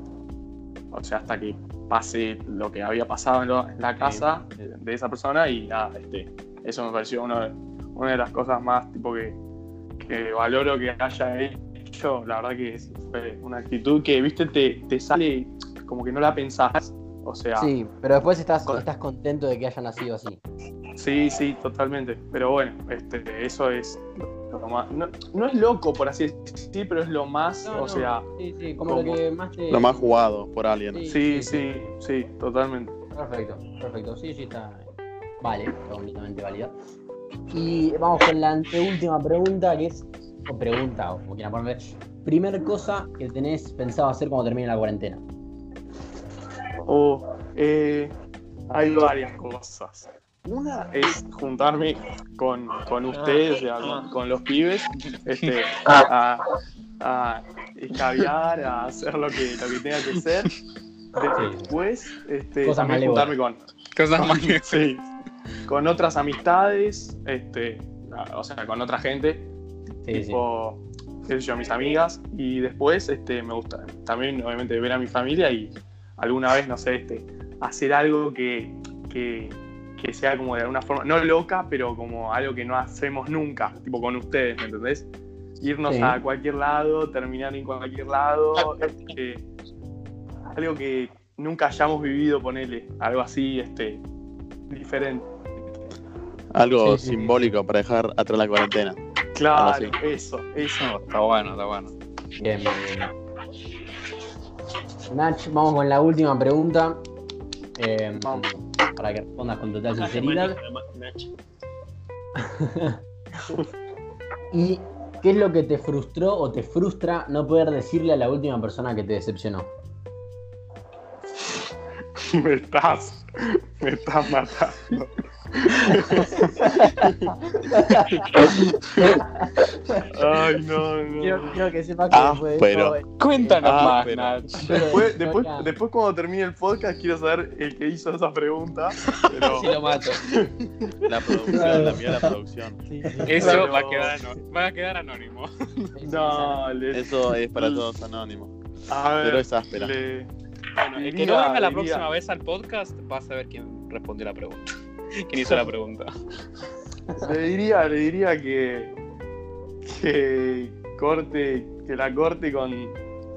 [SPEAKER 2] o sea, hasta que pase lo que había pasado en, lo- en la casa de, de esa persona y nada, este, eso me pareció de- una de las cosas más tipo que, que valoro que haya hecho. La verdad que es- fue una actitud que, viste, te, te sale como que no la pensás. O sea,
[SPEAKER 1] Sí, pero después estás,
[SPEAKER 2] Con-
[SPEAKER 1] estás contento de que haya nacido así.
[SPEAKER 2] Sí, sí, totalmente. Pero bueno, este, eso es lo más. No, no es loco, por así decir, pero es lo más.
[SPEAKER 1] No,
[SPEAKER 2] o
[SPEAKER 1] no,
[SPEAKER 2] sea,
[SPEAKER 1] sí, sí, como
[SPEAKER 2] como-
[SPEAKER 1] lo que más te.
[SPEAKER 7] Lo más jugado por alguien.
[SPEAKER 1] Sí.
[SPEAKER 2] sí, sí, sí, totalmente.
[SPEAKER 1] Perfecto, perfecto. Sí, sí, está. Vale, está completamente válida. Y vamos con la anteúltima pregunta, que es. O pregunta, o como quieran ponerle. Primer cosa que tenés pensado hacer cuando termine la cuarentena.
[SPEAKER 2] O eh, hay varias cosas. Una es juntarme con, con ustedes, con, con los pibes, este, a, a escabiar, a hacer lo que, lo que tenga que hacer. Después, este,
[SPEAKER 1] Cosas
[SPEAKER 2] juntarme con,
[SPEAKER 3] Cosas más que
[SPEAKER 2] Sí. Con otras amistades, este, o sea, con otra gente,
[SPEAKER 1] Sí, sí.
[SPEAKER 2] tipo, qué sé yo, mis amigas, y después este, me gusta también, obviamente, ver a mi familia y alguna vez, no sé, este, hacer algo que, que, que sea como de alguna forma, no loca, pero como algo que no hacemos nunca, tipo con ustedes, ¿me entendés? Irnos
[SPEAKER 1] Sí.
[SPEAKER 2] a cualquier lado, terminar en cualquier lado, este, algo que nunca hayamos vivido, ponele, algo así, este, diferente.
[SPEAKER 7] Algo
[SPEAKER 1] Sí, sí, sí.
[SPEAKER 7] simbólico para dejar atrás la cuarentena.
[SPEAKER 2] Claro, eso, eso.
[SPEAKER 3] Está bueno, está bueno.
[SPEAKER 1] Bien, bien, bien. Nach, vamos con la última pregunta. Eh,
[SPEAKER 2] Vamos.
[SPEAKER 1] Para que respondas con total sinceridad. ¿Y qué es lo que te frustró o te frustra no poder decirle a la última persona que te decepcionó?
[SPEAKER 2] Me estás, me estás matando. Ay, no, no.
[SPEAKER 1] Quiero, quiero que sepas que
[SPEAKER 7] Ah,
[SPEAKER 1] después de
[SPEAKER 7] pero-
[SPEAKER 1] esto,
[SPEAKER 3] Cuéntanos
[SPEAKER 7] Ah,
[SPEAKER 3] más,
[SPEAKER 7] pero-
[SPEAKER 3] Nach.
[SPEAKER 2] Después, después, después cuando termine el podcast quiero saber el que hizo esa pregunta. Pero
[SPEAKER 8] Si lo mato.
[SPEAKER 7] La producción, la mía la producción.
[SPEAKER 1] Sí, sí.
[SPEAKER 3] Eso
[SPEAKER 2] Claro.
[SPEAKER 3] va, a quedar anó- va a quedar anónimo.
[SPEAKER 2] no, le,
[SPEAKER 7] Eso es para todos anónimo.
[SPEAKER 2] a ver,
[SPEAKER 7] Pero es áspera.
[SPEAKER 2] le-
[SPEAKER 3] Bueno, el que no venga la próxima vez al podcast va a saber quién respondió la pregunta. ¿Quién hizo la pregunta?
[SPEAKER 2] le diría, le diría que, que corte, que la corte con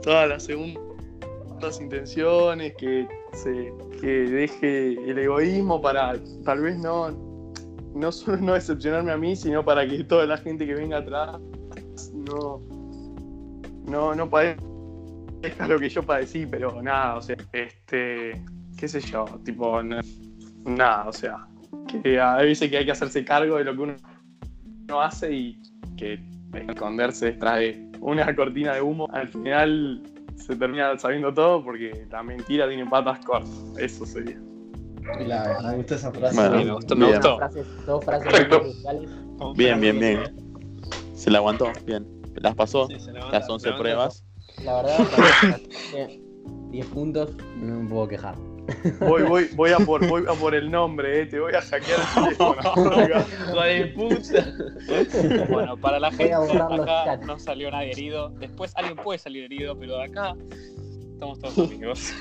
[SPEAKER 2] todas las segundas intenciones, que se, que deje el egoísmo para tal vez no, no solo no decepcionarme a mí, sino para que toda la gente que venga atrás no, no, no padezca lo que yo padecí, pero nada, o sea, este, qué sé yo, tipo, nada, o sea, que a veces que hay que hacerse cargo de lo que uno, uno hace y que esconderse detrás de una cortina de humo, al final se termina sabiendo todo porque la mentira tiene patas cortas, eso sería.
[SPEAKER 5] La- me gusta esa frase.
[SPEAKER 7] Bueno,
[SPEAKER 3] me gustó, me
[SPEAKER 7] bien.
[SPEAKER 3] gustó.
[SPEAKER 1] Frases, dos frases.
[SPEAKER 7] Bien, bien, bien. Se la aguantó, bien. Las pasó,
[SPEAKER 8] Sí, se levanta-
[SPEAKER 7] las 11
[SPEAKER 8] levanta
[SPEAKER 7] pruebas.
[SPEAKER 1] La verdad, para- eh, 10 puntos, no me puedo quejar.
[SPEAKER 2] Voy, voy, voy a por, voy a por el nombre, eh, te voy a hackear el teléfono.
[SPEAKER 3] Bueno, para la gente, acá no salió nadie herido. Después alguien puede salir herido, pero de acá estamos todos amigos.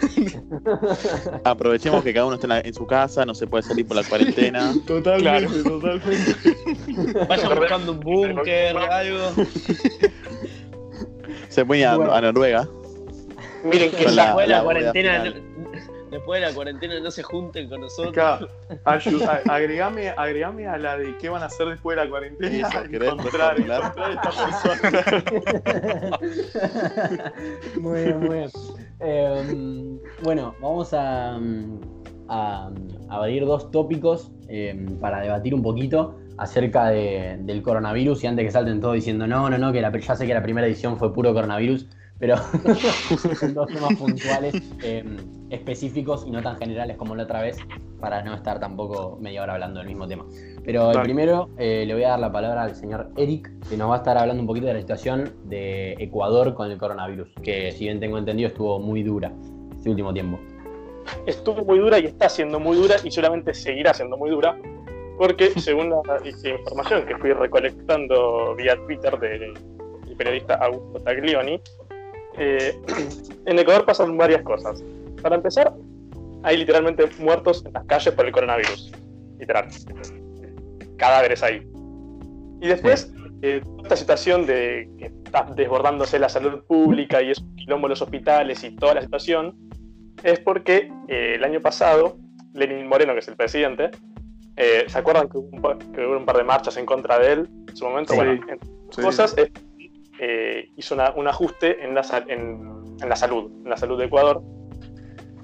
[SPEAKER 7] Aprovechemos que cada uno está en, su casa, no se puede salir por la cuarentena.
[SPEAKER 2] Totalmente, totalmente.
[SPEAKER 8] Vayan buscando un búnker, algo.
[SPEAKER 7] Se puede ir a,
[SPEAKER 1] Bueno.
[SPEAKER 7] a Noruega.
[SPEAKER 4] Miren que
[SPEAKER 7] la- la
[SPEAKER 8] la, cuarentena, después de la cuarentena no se junten con nosotros.
[SPEAKER 2] A- agregame, agregame a la de qué van a hacer después de la cuarentena.
[SPEAKER 7] Eso, ¿querés
[SPEAKER 2] encontrar,
[SPEAKER 7] reformular?
[SPEAKER 2] encontrar esta persona.
[SPEAKER 1] muy bien, muy bien. Eh, bueno, vamos a, a, a abrir dos tópicos eh, para debatir un poquito acerca de- del coronavirus y antes que salten todos diciendo no, no, no, que la, ya sé que la primera edición fue puro coronavirus, pero son dos temas puntuales, eh, específicos y no tan generales como la otra vez, para no estar tampoco media hora hablando del mismo tema. Pero el primero eh, le voy a dar la palabra al señor Eric, que nos va a estar hablando un poquito de la situación de Ecuador con el coronavirus, que si bien tengo entendido estuvo muy dura este último tiempo.
[SPEAKER 6] estuvo muy dura y está siendo muy dura y solamente seguirá siendo muy dura porque según la información que fui recolectando vía Twitter del periodista Augusto Taglioni, eh, en Ecuador pasan varias cosas. Para empezar, hay literalmente muertos en las calles por el coronavirus. Literal. Cadáveres ahí. Y después, eh, esta situación de que está desbordándose la salud pública y es un quilombo en los hospitales y toda la situación, es porque eh, el año pasado, Lenin Moreno, que es el presidente, eh, ¿se acuerdan que hubo, un par, que hubo un par de marchas en contra de él en su momento?
[SPEAKER 2] Sí.
[SPEAKER 6] Bueno,
[SPEAKER 2] Sí.
[SPEAKER 6] cosas, es- eh, hizo una- un ajuste en la, en, en la salud, en la salud de Ecuador.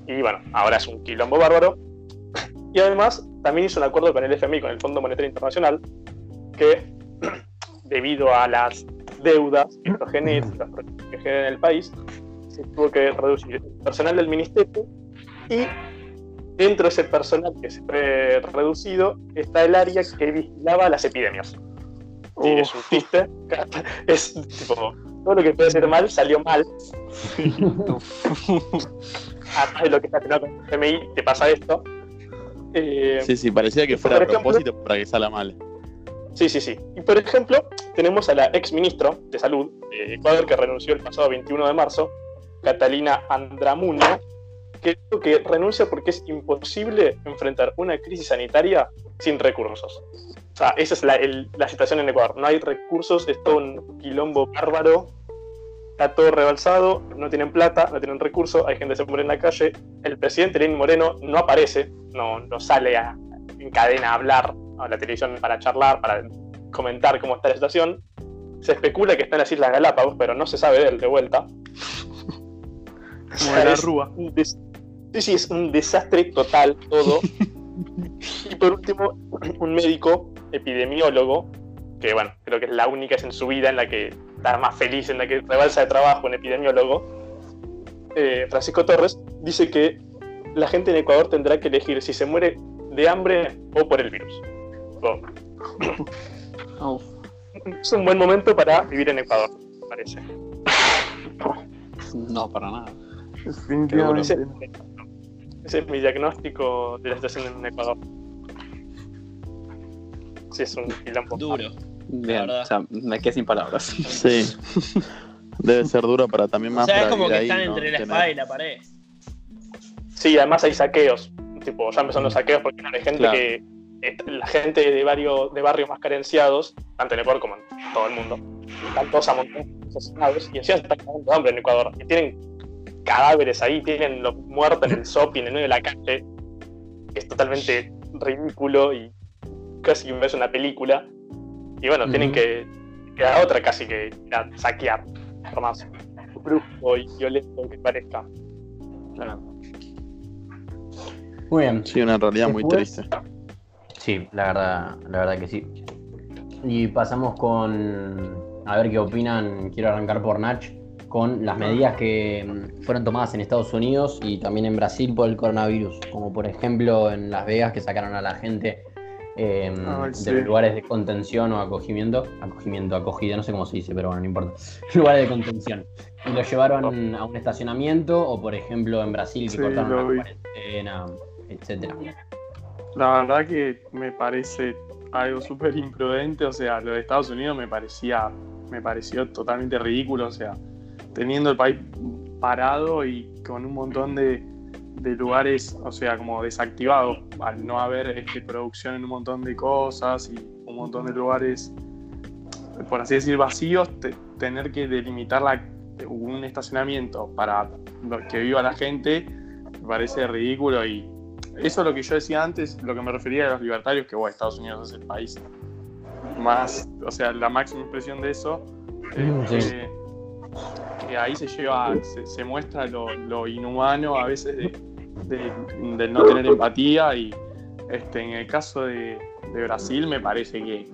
[SPEAKER 6] Y bueno, ahora es un quilombo bárbaro. Y además, también hizo un acuerdo con el FMI, con el Fondo Monetario Internacional, que debido a las deudas que genera, el país, se tuvo que reducir el personal del ministerio y dentro de ese personal que se fue reducido está el área que vigilaba las epidemias. Sí, es un chiste. Es tipo, todo lo que puede ser mal salió mal. Además de lo que está haciendo con el FMI, te pasa esto. Eh,
[SPEAKER 7] Sí, sí, parecía que fuera a
[SPEAKER 6] ejemplo-
[SPEAKER 7] propósito para que salga mal.
[SPEAKER 6] Sí, sí, sí. Y por ejemplo, tenemos a la ex ministro de Salud de Ecuador que renunció el pasado 21 de marzo, Catalina Andramuño, que dijo que renuncia porque es imposible enfrentar una crisis sanitaria sin recursos. O sea, esa es la, el- la situación en Ecuador. No hay recursos, es todo un quilombo bárbaro, está todo rebalsado, no tienen plata, no tienen recursos, hay gente que se muere en la calle. El presidente Lenín Moreno no aparece, no, no sale a- en cadena a hablar a la televisión para charlar, para comentar cómo está la situación. Se especula que está en las Islas Galápagos, pero no se sabe de él de vuelta.
[SPEAKER 2] Como de la Rúa.
[SPEAKER 6] Sí, sí, es un desastre total todo. y por último, un médico epidemiólogo, que bueno, creo que es la única vez en su vida en la que está más feliz, en la que rebalsa de trabajo, un epidemiólogo, eh, Francisco Torres, dice que la gente en Ecuador tendrá que elegir si se muere de hambre o por el virus. Es un buen momento para vivir en Ecuador, me parece.
[SPEAKER 3] No, para nada.
[SPEAKER 6] Ese es mi diagnóstico de la situación en Ecuador. Sí, es un quilombo.
[SPEAKER 8] Duro.
[SPEAKER 3] Bien,
[SPEAKER 8] verdad.
[SPEAKER 3] o sea, me quedé sin palabras.
[SPEAKER 7] Sí. Debe ser duro para también
[SPEAKER 8] O
[SPEAKER 7] más
[SPEAKER 8] sea, es como que
[SPEAKER 7] ahí,
[SPEAKER 8] están
[SPEAKER 7] ¿no?
[SPEAKER 8] entre la
[SPEAKER 7] Tener-
[SPEAKER 8] espada y la pared.
[SPEAKER 6] Sí, además hay saqueos. Tipo, ya empezaron los saqueos porque hay gente
[SPEAKER 7] Claro.
[SPEAKER 6] que. La gente de, varios, de barrios más carenciados, tanto en Ecuador como en todo el mundo, están todos amontonados, asesinados, y encima se están cagando de hambre en Ecuador. Y tienen cadáveres ahí, tienen los muertos en el shopping, en medio de la calle. Es totalmente ridículo y casi que ves una película. Y bueno, tienen que. Queda otra casi que ir a saquear. Por más brusco y violento que parezca.
[SPEAKER 3] Claro.
[SPEAKER 1] Muy bien.
[SPEAKER 7] Sí, una realidad muy triste.
[SPEAKER 1] Sí, la verdad, la verdad que sí. Y pasamos con. A ver qué opinan. Quiero arrancar por Nach. Con las medidas que mm, fueron tomadas en Estados Unidos y también en Brasil por el coronavirus. Como por ejemplo en Las Vegas que sacaron a la gente eh,
[SPEAKER 2] Ay,
[SPEAKER 1] de
[SPEAKER 2] sí.
[SPEAKER 1] los lugares de contención o acogimiento. Acogimiento, acogida, no sé cómo se dice, pero bueno, no importa. lugares de contención. Y los llevaron a un estacionamiento o por ejemplo en Brasil que
[SPEAKER 2] Sí,
[SPEAKER 1] cortaron
[SPEAKER 2] lo
[SPEAKER 1] la cuarentena, etcétera.
[SPEAKER 2] La verdad que me parece algo súper imprudente, o sea, lo de Estados Unidos me parecía, me pareció totalmente ridículo, o sea, teniendo el país parado y con un montón de, de lugares, o sea, como desactivados, al no haber este, producción en un montón de cosas y un montón de lugares, por así decir, vacíos, te- tener que delimitar la- un estacionamiento para que viva la gente, me parece ridículo y eso es lo que yo decía antes, lo que me refería a los libertarios, que bueno, Estados Unidos es el país más, o sea, la máxima expresión de eso. eh,
[SPEAKER 1] sí.
[SPEAKER 2] que- que ahí se lleva, se, se muestra lo, lo inhumano a veces de, de- de no tener empatía y este, en el caso de, de Brasil me parece que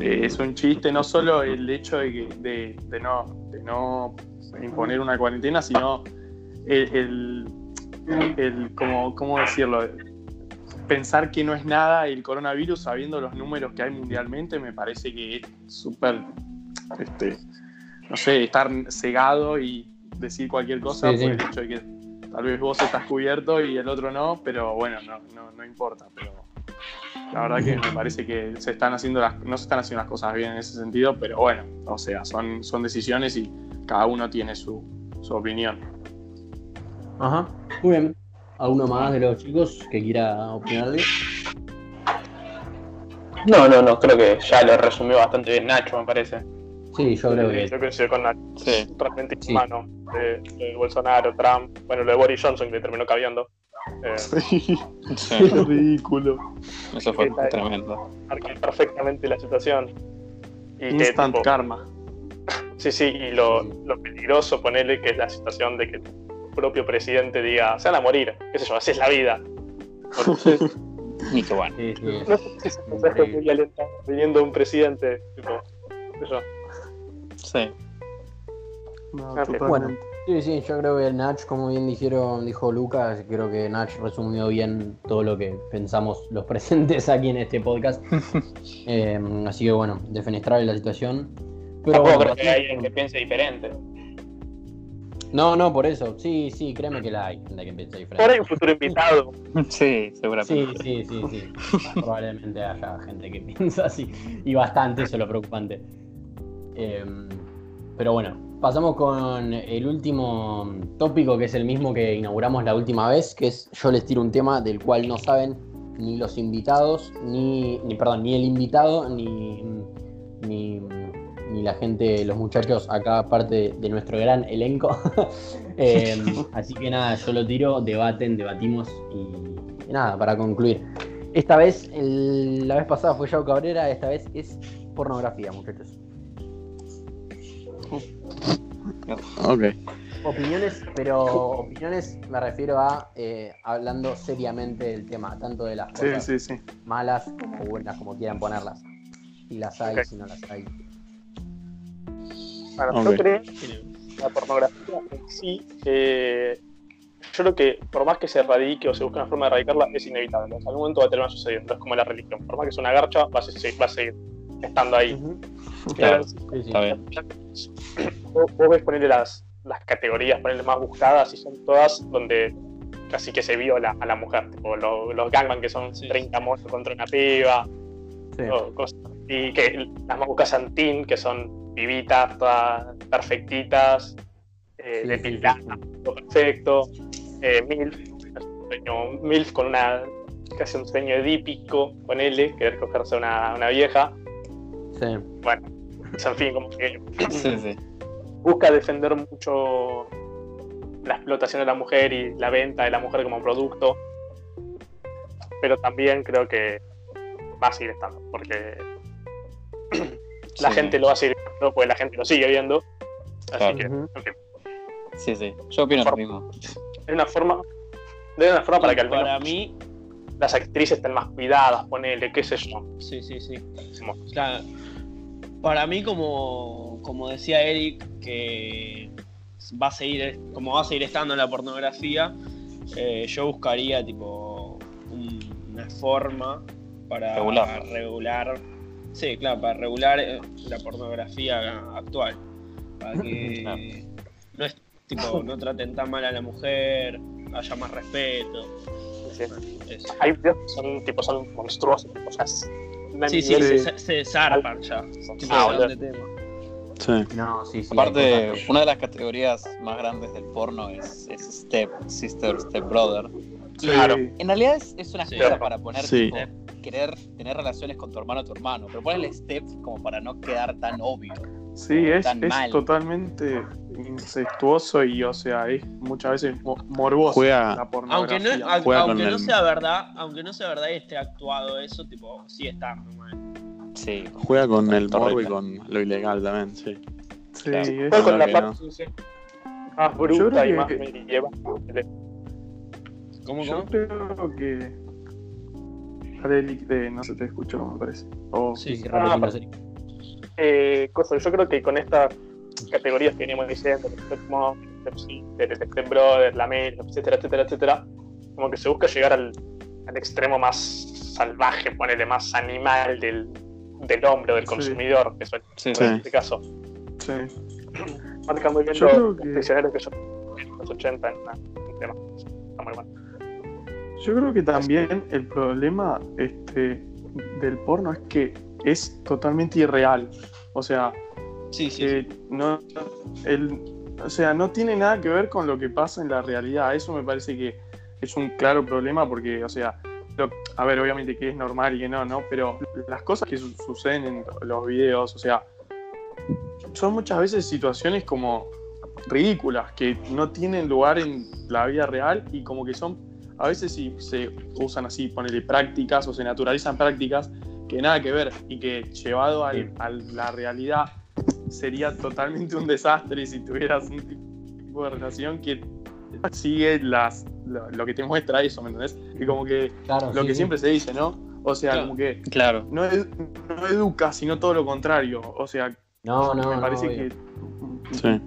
[SPEAKER 2] eh, es un chiste no solo el hecho de, que- de, de no, de no imponer una cuarentena, sino el, el- el- como, ¿cómo decirlo? Pensar que no es nada el coronavirus sabiendo los números que hay mundialmente me parece que es súper, este, no sé, estar cegado y decir cualquier cosa
[SPEAKER 1] Sí,
[SPEAKER 2] por
[SPEAKER 1] sí.
[SPEAKER 2] el hecho de que tal vez vos estás cubierto y el otro no, pero bueno, no, no, no importa. Pero la verdad que me parece que se están haciendo las, no se están haciendo las cosas bien en ese sentido, pero bueno, o sea, son, son decisiones y cada uno tiene su, su opinión.
[SPEAKER 1] Ajá, muy bien. ¿Alguno más de los chicos que quiera opinarle?
[SPEAKER 4] No, no, no, creo que ya lo resumió bastante bien Nacho, me parece.
[SPEAKER 1] Sí, yo creo que.
[SPEAKER 6] Yo coincido con Nacho.
[SPEAKER 3] Sí.
[SPEAKER 6] Realmente
[SPEAKER 1] Sí.
[SPEAKER 6] humano. De, de Bolsonaro, Trump, bueno, lo de Boris Johnson que terminó cabiendo. Eh,
[SPEAKER 3] Sí,
[SPEAKER 2] Qué ridículo.
[SPEAKER 3] eso fue
[SPEAKER 6] Está-
[SPEAKER 3] tremendo.
[SPEAKER 6] marca perfectamente la situación. Y que,
[SPEAKER 2] Instant
[SPEAKER 6] tipo,
[SPEAKER 2] karma.
[SPEAKER 6] Sí, sí, y lo, lo peligroso ponerle que es la situación de que tu propio presidente diga, se van a morir, qué sé yo, así es la vida. Entonces,
[SPEAKER 3] Y qué bueno.
[SPEAKER 1] Sí, sí.
[SPEAKER 6] no sé si es un mensaje muy alentador viniendo de un presidente, tipo, qué sé yo.
[SPEAKER 3] Sí.
[SPEAKER 2] No, totalmente.
[SPEAKER 1] Bueno, sí, sí, yo creo que Nach, como bien dijeron, dijo Lucas, creo que Nach resumió bien todo lo que pensamos los presentes aquí en este podcast. Eh, así que bueno, defenestrable la situación. Pero
[SPEAKER 4] Tampoco
[SPEAKER 1] bueno,
[SPEAKER 4] creo que hay alguien que piense diferente.
[SPEAKER 1] No, no, por eso. Sí, sí, créeme que la hay, gente que piensa diferente.
[SPEAKER 6] Ahora hay un futuro invitado.
[SPEAKER 3] Sí, seguramente.
[SPEAKER 1] Sí, sí, sí, sí. Probablemente haya gente que piensa así. Y bastante, eso es lo preocupante. Eh, pero bueno, pasamos con el último tópico, que es el mismo que inauguramos la última vez, que es yo les tiro un tema del cual no saben ni los invitados, ni, ni perdón, ni el invitado, ni, ni, la gente, los muchachos acá, parte de, nuestro gran elenco. Eh, así que nada, yo lo tiro, debaten, debatimos y, y nada, para concluir. Esta vez, el- la vez pasada fue Yao Cabrera, esta vez es pornografía, muchachos.
[SPEAKER 7] Ok.
[SPEAKER 1] Opiniones, pero opiniones me refiero a eh, hablando seriamente del tema, tanto de las cosas
[SPEAKER 2] sí, sí.
[SPEAKER 1] malas como buenas, como quieran ponerlas. Si las hay, si no las hay.
[SPEAKER 6] Bueno,
[SPEAKER 7] Ok.
[SPEAKER 6] yo creo que la pornografía en sí, eh, yo creo que por más que se erradique o se busque una forma de erradicarla, es inevitable. En algún momento va a terminar sucediendo. Es como la religión. Por más que sea una garcha, va a seguir, va a seguir estando ahí.
[SPEAKER 1] Ujú.
[SPEAKER 3] Claro.
[SPEAKER 1] Sí, sí.
[SPEAKER 3] Está bien.
[SPEAKER 6] Vos, vos ves ponerle las, las categorías, ponerle más buscadas y son todas donde casi que se viola a la mujer. Tipo lo- los gangman que son
[SPEAKER 8] Sí.
[SPEAKER 6] 30 motos contra una piba.
[SPEAKER 1] Sí.
[SPEAKER 6] o cosas y que las más son teen, que son pibitas todas perfectitas, eh,
[SPEAKER 1] Sí,
[SPEAKER 6] depiladas,
[SPEAKER 1] sí, sí.
[SPEAKER 6] todo perfecto. Eh, MILF, es un sueño- MILF con una casi un sueño edípico, con L, querer cogerse a una, una vieja.
[SPEAKER 1] Sí.
[SPEAKER 6] Bueno, en fin, como que
[SPEAKER 3] Sí, sí.
[SPEAKER 6] busca defender mucho la explotación de la mujer y la venta de la mujer como producto. Pero también creo que va a seguir estando, porque la
[SPEAKER 3] Sí.
[SPEAKER 6] gente lo va a seguir viendo, porque la gente lo sigue viendo. Así
[SPEAKER 3] Claro.
[SPEAKER 6] que, en fin,
[SPEAKER 3] Sí, sí. Yo opino lo mismo.
[SPEAKER 6] es una forma, de una forma para que al menos
[SPEAKER 8] Para mí,
[SPEAKER 6] las actrices estén más cuidadas, ponele, qué sé yo.
[SPEAKER 8] sí, sí, sí. Claro. Para mí, como, como decía Eric, que va a seguir, como va a seguir estando en la pornografía, eh, yo buscaría tipo un- una forma para
[SPEAKER 3] Regular.
[SPEAKER 8] regular, sí, claro, para regular eh, la pornografía actual, para que
[SPEAKER 3] Claro.
[SPEAKER 8] no es tipo no traten tan mal a la mujer, haya más respeto.
[SPEAKER 6] Sí. Hay videos que son, tipo, son monstruosos, una
[SPEAKER 8] Sí, sí, se, se zarpan ya.
[SPEAKER 6] Ah,
[SPEAKER 8] de tema.
[SPEAKER 7] Sí.
[SPEAKER 1] No, sí,
[SPEAKER 3] Aparte, una de las categorías más grandes del porno es, es Step, Sister, Step Brother.
[SPEAKER 6] Claro.
[SPEAKER 3] En realidad es, es una
[SPEAKER 8] Sí.
[SPEAKER 3] excusa para poner
[SPEAKER 7] Sí.
[SPEAKER 3] tipo, querer tener relaciones con tu hermano o tu hermano, pero ponele Step como para no quedar tan obvio.
[SPEAKER 2] Sí, es,
[SPEAKER 3] Tan
[SPEAKER 2] es
[SPEAKER 3] mal.
[SPEAKER 2] totalmente incestuoso y, o sea, es muchas veces mo- morboso
[SPEAKER 7] Juega-
[SPEAKER 2] la
[SPEAKER 8] Aunque
[SPEAKER 2] pornografía.
[SPEAKER 8] no, au-
[SPEAKER 7] Juega con
[SPEAKER 8] aunque no
[SPEAKER 7] el-
[SPEAKER 8] sea verdad, aunque no sea verdad y esté actuado eso, tipo, sigue estando mal.
[SPEAKER 3] Sí.
[SPEAKER 7] Juega con el morbo y con lo ilegal también, sí.
[SPEAKER 2] Sí,
[SPEAKER 3] Claro.
[SPEAKER 2] es-
[SPEAKER 6] con la
[SPEAKER 7] que
[SPEAKER 6] parte
[SPEAKER 7] no.
[SPEAKER 6] sí, más bruta y
[SPEAKER 2] que-
[SPEAKER 6] más medieval.
[SPEAKER 8] ¿Cómo,
[SPEAKER 2] yo
[SPEAKER 8] cómo?
[SPEAKER 2] creo que. De no se te escuchó, me parece. O-
[SPEAKER 8] Sí,
[SPEAKER 1] Sí, sí,
[SPEAKER 6] Ah. Eh, cosa, yo creo que con estas categorías que veníamos diciendo, el Step Brother, la Mel, etcétera, etcétera, etcétera, como que se busca llegar al, al extremo más salvaje, ponele más animal del, del hombre o del
[SPEAKER 2] Sí.
[SPEAKER 6] consumidor, que suele
[SPEAKER 3] Sí,
[SPEAKER 7] Sí.
[SPEAKER 6] en este caso.
[SPEAKER 2] Sí.
[SPEAKER 6] Marca muy bien
[SPEAKER 2] Yo
[SPEAKER 6] los,
[SPEAKER 2] que-
[SPEAKER 6] en los 80 en un tema. Está muy bueno.
[SPEAKER 2] Yo creo que también el problema este, del porno es que es totalmente irreal. O sea,
[SPEAKER 8] Sí, sí.
[SPEAKER 2] que no, el, o sea, no tiene nada que ver con lo que pasa en la realidad. Eso me parece que es un claro problema porque, o sea, lo- a ver, obviamente que es normal y que no, ¿no? Pero las cosas que su- suceden en los videos, o sea, son muchas veces situaciones como ridículas, que no tienen lugar en la vida real y como que son, a veces si se usan así, ponerle prácticas o se naturalizan prácticas que nada que ver y que llevado al- a la realidad sería totalmente un desastre si tuvieras un tipo de relación que sigue las, lo, lo que te muestra eso, ¿me entendés? Y como que
[SPEAKER 1] Claro,
[SPEAKER 2] lo
[SPEAKER 1] sí,
[SPEAKER 2] que
[SPEAKER 1] sí.
[SPEAKER 2] siempre se dice, ¿no? O sea,
[SPEAKER 8] Claro.
[SPEAKER 2] como que
[SPEAKER 3] Claro.
[SPEAKER 2] no, ed- no educa, sino todo lo contrario. O sea,
[SPEAKER 1] No, no,
[SPEAKER 2] me parece que
[SPEAKER 7] Sí.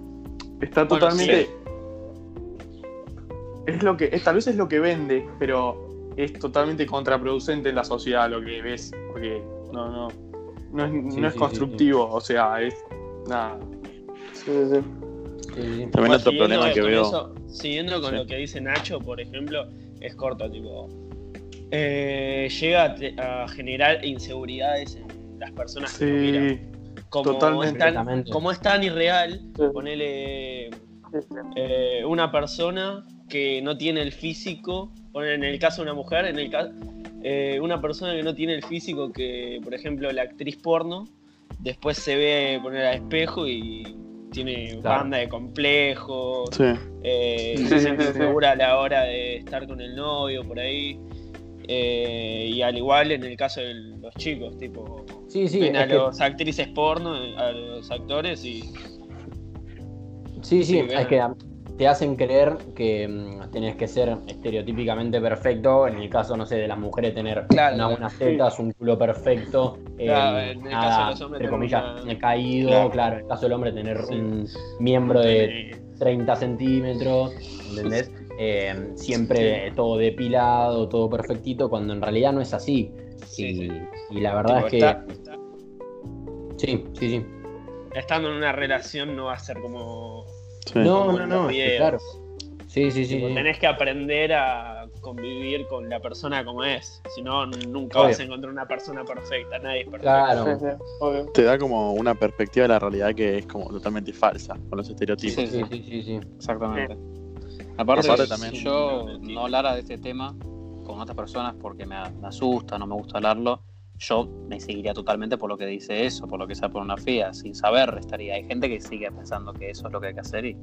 [SPEAKER 2] está
[SPEAKER 8] Bueno,
[SPEAKER 2] totalmente. Es lo que, es- tal vez es lo que vende, pero es totalmente contraproducente en la sociedad lo que ves, porque no, no, no es,
[SPEAKER 1] Sí,
[SPEAKER 2] no es
[SPEAKER 1] sí,
[SPEAKER 2] constructivo, o sea, es nada.
[SPEAKER 1] Sí, sí, sí.
[SPEAKER 7] También
[SPEAKER 8] Bueno,
[SPEAKER 7] otro problema que veo.
[SPEAKER 8] eso- siguiendo con
[SPEAKER 7] Sí.
[SPEAKER 8] lo que dice Nacho, por ejemplo, es corto, tipo. eh, llega a, te- a generar inseguridades en las personas que lo miran. Como
[SPEAKER 2] totalmente.
[SPEAKER 8] es tan,
[SPEAKER 1] Completamente.
[SPEAKER 8] como es tan irreal,
[SPEAKER 6] Sí.
[SPEAKER 8] ponele eh, una persona que no tiene el físico, en el caso de una mujer, en el caso una persona que no tiene el físico que, por ejemplo, la actriz porno, después se ve poner al espejo y tiene
[SPEAKER 1] Claro.
[SPEAKER 8] banda de complejos,
[SPEAKER 7] Sí.
[SPEAKER 8] eh,
[SPEAKER 2] Sí,
[SPEAKER 8] se
[SPEAKER 2] sí,
[SPEAKER 8] insegura a la hora de estar con el novio por ahí. Eh, y al igual en el caso de los chicos, tipo,
[SPEAKER 1] Sí, sí,
[SPEAKER 8] ven a
[SPEAKER 1] que-
[SPEAKER 8] los actrices porno, a los actores y
[SPEAKER 1] Sí, sí,
[SPEAKER 8] Sí,
[SPEAKER 1] es que te hacen creer que mm, tenés que ser estereotípicamente perfecto. En el caso, no sé, de las mujeres, tener
[SPEAKER 8] Claro,
[SPEAKER 1] unas buenas tetas, un culo perfecto. eh,
[SPEAKER 8] Claro, en el
[SPEAKER 1] nada,
[SPEAKER 8] caso de los hombres
[SPEAKER 1] entre comillas,
[SPEAKER 8] una-
[SPEAKER 1] caído.
[SPEAKER 8] Claro.
[SPEAKER 1] Claro. en el caso del hombre, tener
[SPEAKER 8] Sí.
[SPEAKER 1] un miembro de
[SPEAKER 8] eh,
[SPEAKER 1] 30 centímetros, ¿entendés? Eh, siempre todo depilado, todo perfectito, cuando en realidad no es así.
[SPEAKER 8] Sí,
[SPEAKER 1] y,
[SPEAKER 8] sí.
[SPEAKER 1] y la verdad
[SPEAKER 8] tipo,
[SPEAKER 1] es que.
[SPEAKER 8] está- está-
[SPEAKER 1] Sí, sí, sí.
[SPEAKER 8] estando en una relación no va a ser como
[SPEAKER 7] Sí.
[SPEAKER 1] No, no, no,
[SPEAKER 8] los
[SPEAKER 1] es que
[SPEAKER 8] videos.
[SPEAKER 1] claro. Sí, sí, sí.
[SPEAKER 8] Tipo,
[SPEAKER 1] sí.
[SPEAKER 8] tenés que aprender a convivir con la persona como es. Si no, nunca
[SPEAKER 1] Obvio.
[SPEAKER 8] vas a encontrar una persona perfecta. Nadie es perfecto.
[SPEAKER 1] Claro.
[SPEAKER 6] Sí, sí, obvio.
[SPEAKER 7] Te da como una perspectiva de la realidad que es como totalmente falsa con los estereotipos.
[SPEAKER 3] Sí,
[SPEAKER 1] Sí, sí, sí, sí.
[SPEAKER 3] Exactamente. Aparte,
[SPEAKER 7] Aparte
[SPEAKER 3] si
[SPEAKER 7] también-
[SPEAKER 3] yo no hablara de este tema con otras personas porque me, me asusta, no me gusta hablarlo, yo me seguiría totalmente por lo que dice eso, por lo que sea pornografía, sin saber estaría. Hay gente que sigue pensando que eso es lo que hay que hacer y,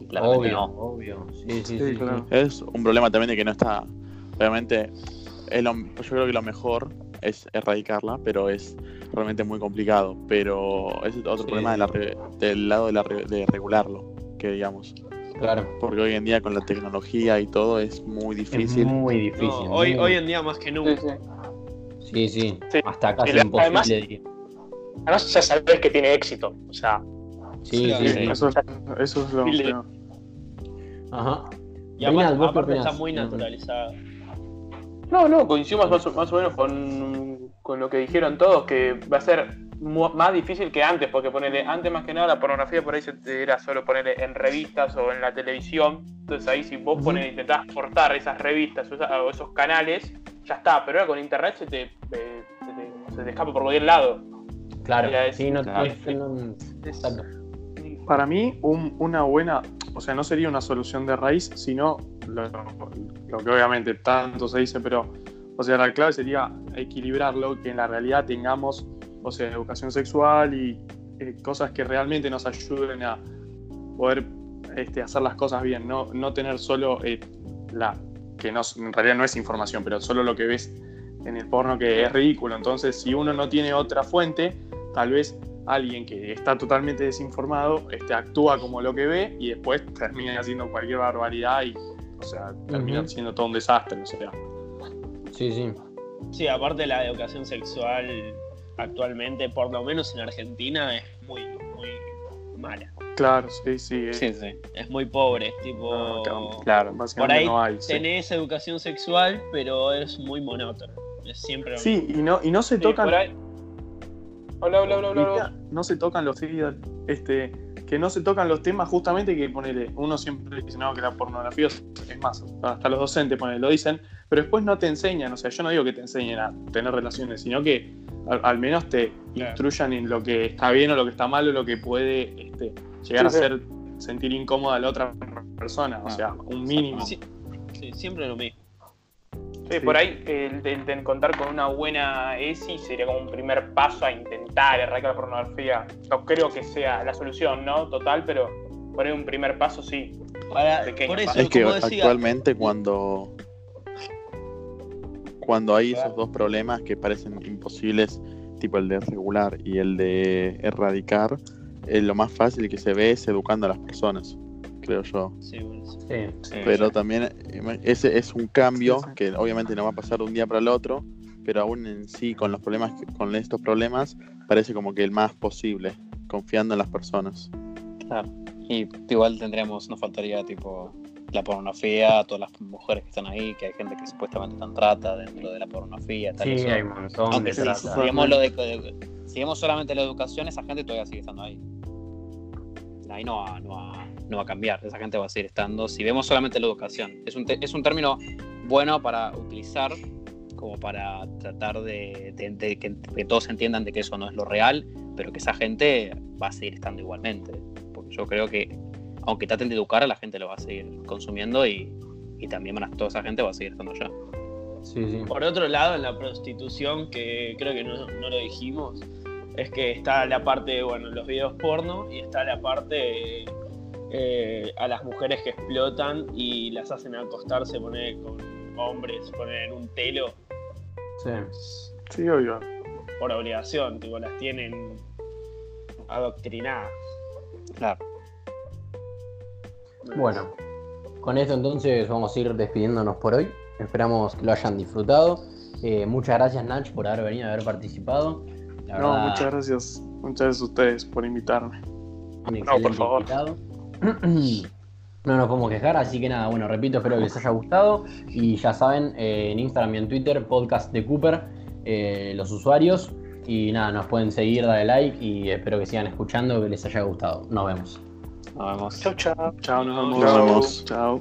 [SPEAKER 3] y claramente
[SPEAKER 1] Obvio,
[SPEAKER 3] no.
[SPEAKER 1] obvio. Sí, sí,
[SPEAKER 2] Sí,
[SPEAKER 1] sí. sí.
[SPEAKER 2] claro.
[SPEAKER 7] Es un problema también de que no está. Obviamente, es lo- yo creo que lo mejor es erradicarla, pero es realmente muy complicado. Pero es otro
[SPEAKER 8] Sí.
[SPEAKER 7] problema de la re- del lado de, la re- de regularlo, que digamos.
[SPEAKER 1] Claro.
[SPEAKER 7] Porque hoy en día con la tecnología y todo es muy
[SPEAKER 1] Es
[SPEAKER 7] difícil.
[SPEAKER 1] muy difícil.
[SPEAKER 8] No, hoy,
[SPEAKER 1] muy-
[SPEAKER 8] hoy en día más que
[SPEAKER 4] Sí,
[SPEAKER 8] nunca.
[SPEAKER 4] Sí.
[SPEAKER 1] Sí, sí. Hasta casi imposible,
[SPEAKER 6] además-. Además, ya sabes que tiene éxito. O sea,
[SPEAKER 1] Sí, sí,
[SPEAKER 3] sí.
[SPEAKER 1] sí.
[SPEAKER 2] Eso, es- eso es lo peor.
[SPEAKER 1] Ajá.
[SPEAKER 8] Y aparte,
[SPEAKER 1] Reinald, ¿vos qué
[SPEAKER 8] aparte está muy naturalizado.
[SPEAKER 4] No, no, coincido más, más- más o menos con, con lo que dijeron todos, que va a ser más difícil que antes, porque ponerle, antes más que nada la pornografía por ahí se- era solo ponerle en revistas o en la televisión, entonces ahí si vos pones, intentás cortar esas revistas o esos canales, ya está, pero ahora con internet se te, eh, se te, se te escapa por cualquier lado.
[SPEAKER 1] Claro.
[SPEAKER 4] Es-
[SPEAKER 1] Sí, no.
[SPEAKER 2] Para mí, un- una buena, o sea, no sería una solución de raíz, sino lo, lo que obviamente tanto se dice, pero, o sea, la clave sería equilibrarlo, que en la realidad tengamos, o sea, educación sexual y eh, cosas que realmente nos ayuden a poder este, hacer las cosas bien, no, no tener solo eh, la, que no, en realidad no es información, pero solo lo que ves en el porno que es ridículo. Entonces, si uno no tiene otra fuente, tal vez alguien que está totalmente desinformado este, actúa como lo que ve y después termina haciendo cualquier barbaridad y, o sea, termina siendo todo un desastre. O sea,
[SPEAKER 1] Sí, sí.
[SPEAKER 8] Sí, aparte la educación sexual actualmente, por lo menos en Argentina, es muy, muy mala.
[SPEAKER 2] Claro, sí, sí. eh,
[SPEAKER 3] Sí, sí.
[SPEAKER 8] Es muy pobre, es tipo...
[SPEAKER 2] no, claro,
[SPEAKER 3] Claro.
[SPEAKER 8] por
[SPEAKER 2] básicamente
[SPEAKER 8] ahí
[SPEAKER 2] no hay. sí.
[SPEAKER 8] tenés educación sexual, pero es muy monótono. Es siempre lo
[SPEAKER 2] Sí, y no, y no se
[SPEAKER 4] Sí,
[SPEAKER 2] tocan.
[SPEAKER 4] por ahí- Hola, hola, hola, hola, hola.
[SPEAKER 2] no se tocan los este que no se tocan los temas justamente que ponele uno siempre dice no que la pornografía es es más hasta los docentes ponele, lo dicen pero después no te enseñan o sea yo no digo que te enseñen a tener relaciones sino que al, al menos te
[SPEAKER 8] Claro.
[SPEAKER 2] instruyan en lo que está bien o lo que está mal o lo que puede este, llegar
[SPEAKER 4] Sí,
[SPEAKER 2] a
[SPEAKER 4] sí.
[SPEAKER 2] hacer sentir incómoda a la otra persona o
[SPEAKER 3] Ah,
[SPEAKER 2] sea un mínimo
[SPEAKER 8] Sí, sí, siempre lo mismo.
[SPEAKER 4] Sí, por ahí el, el de contar con una buena ESI sería como un primer paso a intentar erradicar la pornografía. No creo que sea la solución, ¿no? Total, pero por ahí un primer paso sí.
[SPEAKER 8] Para-
[SPEAKER 4] Pequeño
[SPEAKER 8] por eso,
[SPEAKER 4] paso.
[SPEAKER 7] Es que
[SPEAKER 8] decía,
[SPEAKER 7] actualmente cuando cuando hay esos dos problemas que parecen imposibles, tipo el de regular y el de erradicar, eh, lo más fácil que se ve es educando a las personas, creo yo.
[SPEAKER 8] Sí, bueno, sí.
[SPEAKER 1] Sí.
[SPEAKER 3] sí.
[SPEAKER 7] Pero también ese es un cambio que obviamente no va a pasar de un día para el otro, pero aún en sí con los problemas que- con estos problemas parece como que el más posible, confiando en las personas.
[SPEAKER 3] Claro. Y igual tendríamos, nos faltaría tipo la pornografía, todas las mujeres que están ahí, que hay gente que supuestamente están trata dentro de la pornografía, tal
[SPEAKER 1] Sí, hay un montón
[SPEAKER 3] Aunque
[SPEAKER 1] de trata.
[SPEAKER 3] si vemos lo de, de- si vemos solamente la educación, esa gente todavía sigue estando ahí. Ahí no va, no va, no va a cambiar, esa gente va a seguir estando. Si vemos solamente la educación, es un, es un término bueno para utilizar como para tratar de, de- de que, que todos entiendan de que eso no es lo real, pero que esa gente va a seguir estando igualmente. Porque yo creo que, aunque traten de educar, a la gente lo va a seguir consumiendo y, y también van a- toda esa gente va a seguir estando allá.
[SPEAKER 1] Sí, sí.
[SPEAKER 8] Por otro lado, en la prostitución, que creo que no, no lo dijimos, es que está la parte de, bueno, los videos porno y está la parte eh, a las mujeres que explotan y las hacen acostarse, poner con hombres, poner en un telo
[SPEAKER 1] Sí.
[SPEAKER 2] sí obvio
[SPEAKER 8] por obligación, tipo, las tienen adoctrinadas.
[SPEAKER 3] Claro.
[SPEAKER 1] Bueno, con esto entonces vamos a ir despidiéndonos por hoy. Esperamos que lo hayan disfrutado. Eh, muchas gracias, Nach, por haber venido, haber participado. La
[SPEAKER 2] no
[SPEAKER 1] verdad,
[SPEAKER 2] muchas gracias muchas gracias a ustedes por invitarme
[SPEAKER 1] un
[SPEAKER 6] No, por favor.
[SPEAKER 1] invitado. No nos podemos quejar, así que nada, bueno, repito, espero que les haya gustado. Y ya saben, eh, en Instagram y en Twitter, podcast de Cooper, eh, los usuarios. Y nada, nos pueden seguir, darle like y espero que sigan escuchando, que les haya gustado. Nos vemos.
[SPEAKER 3] Nos vemos.
[SPEAKER 6] Chau, chau.
[SPEAKER 2] chao nos
[SPEAKER 8] Nos
[SPEAKER 2] vemos
[SPEAKER 7] vemos.
[SPEAKER 2] chao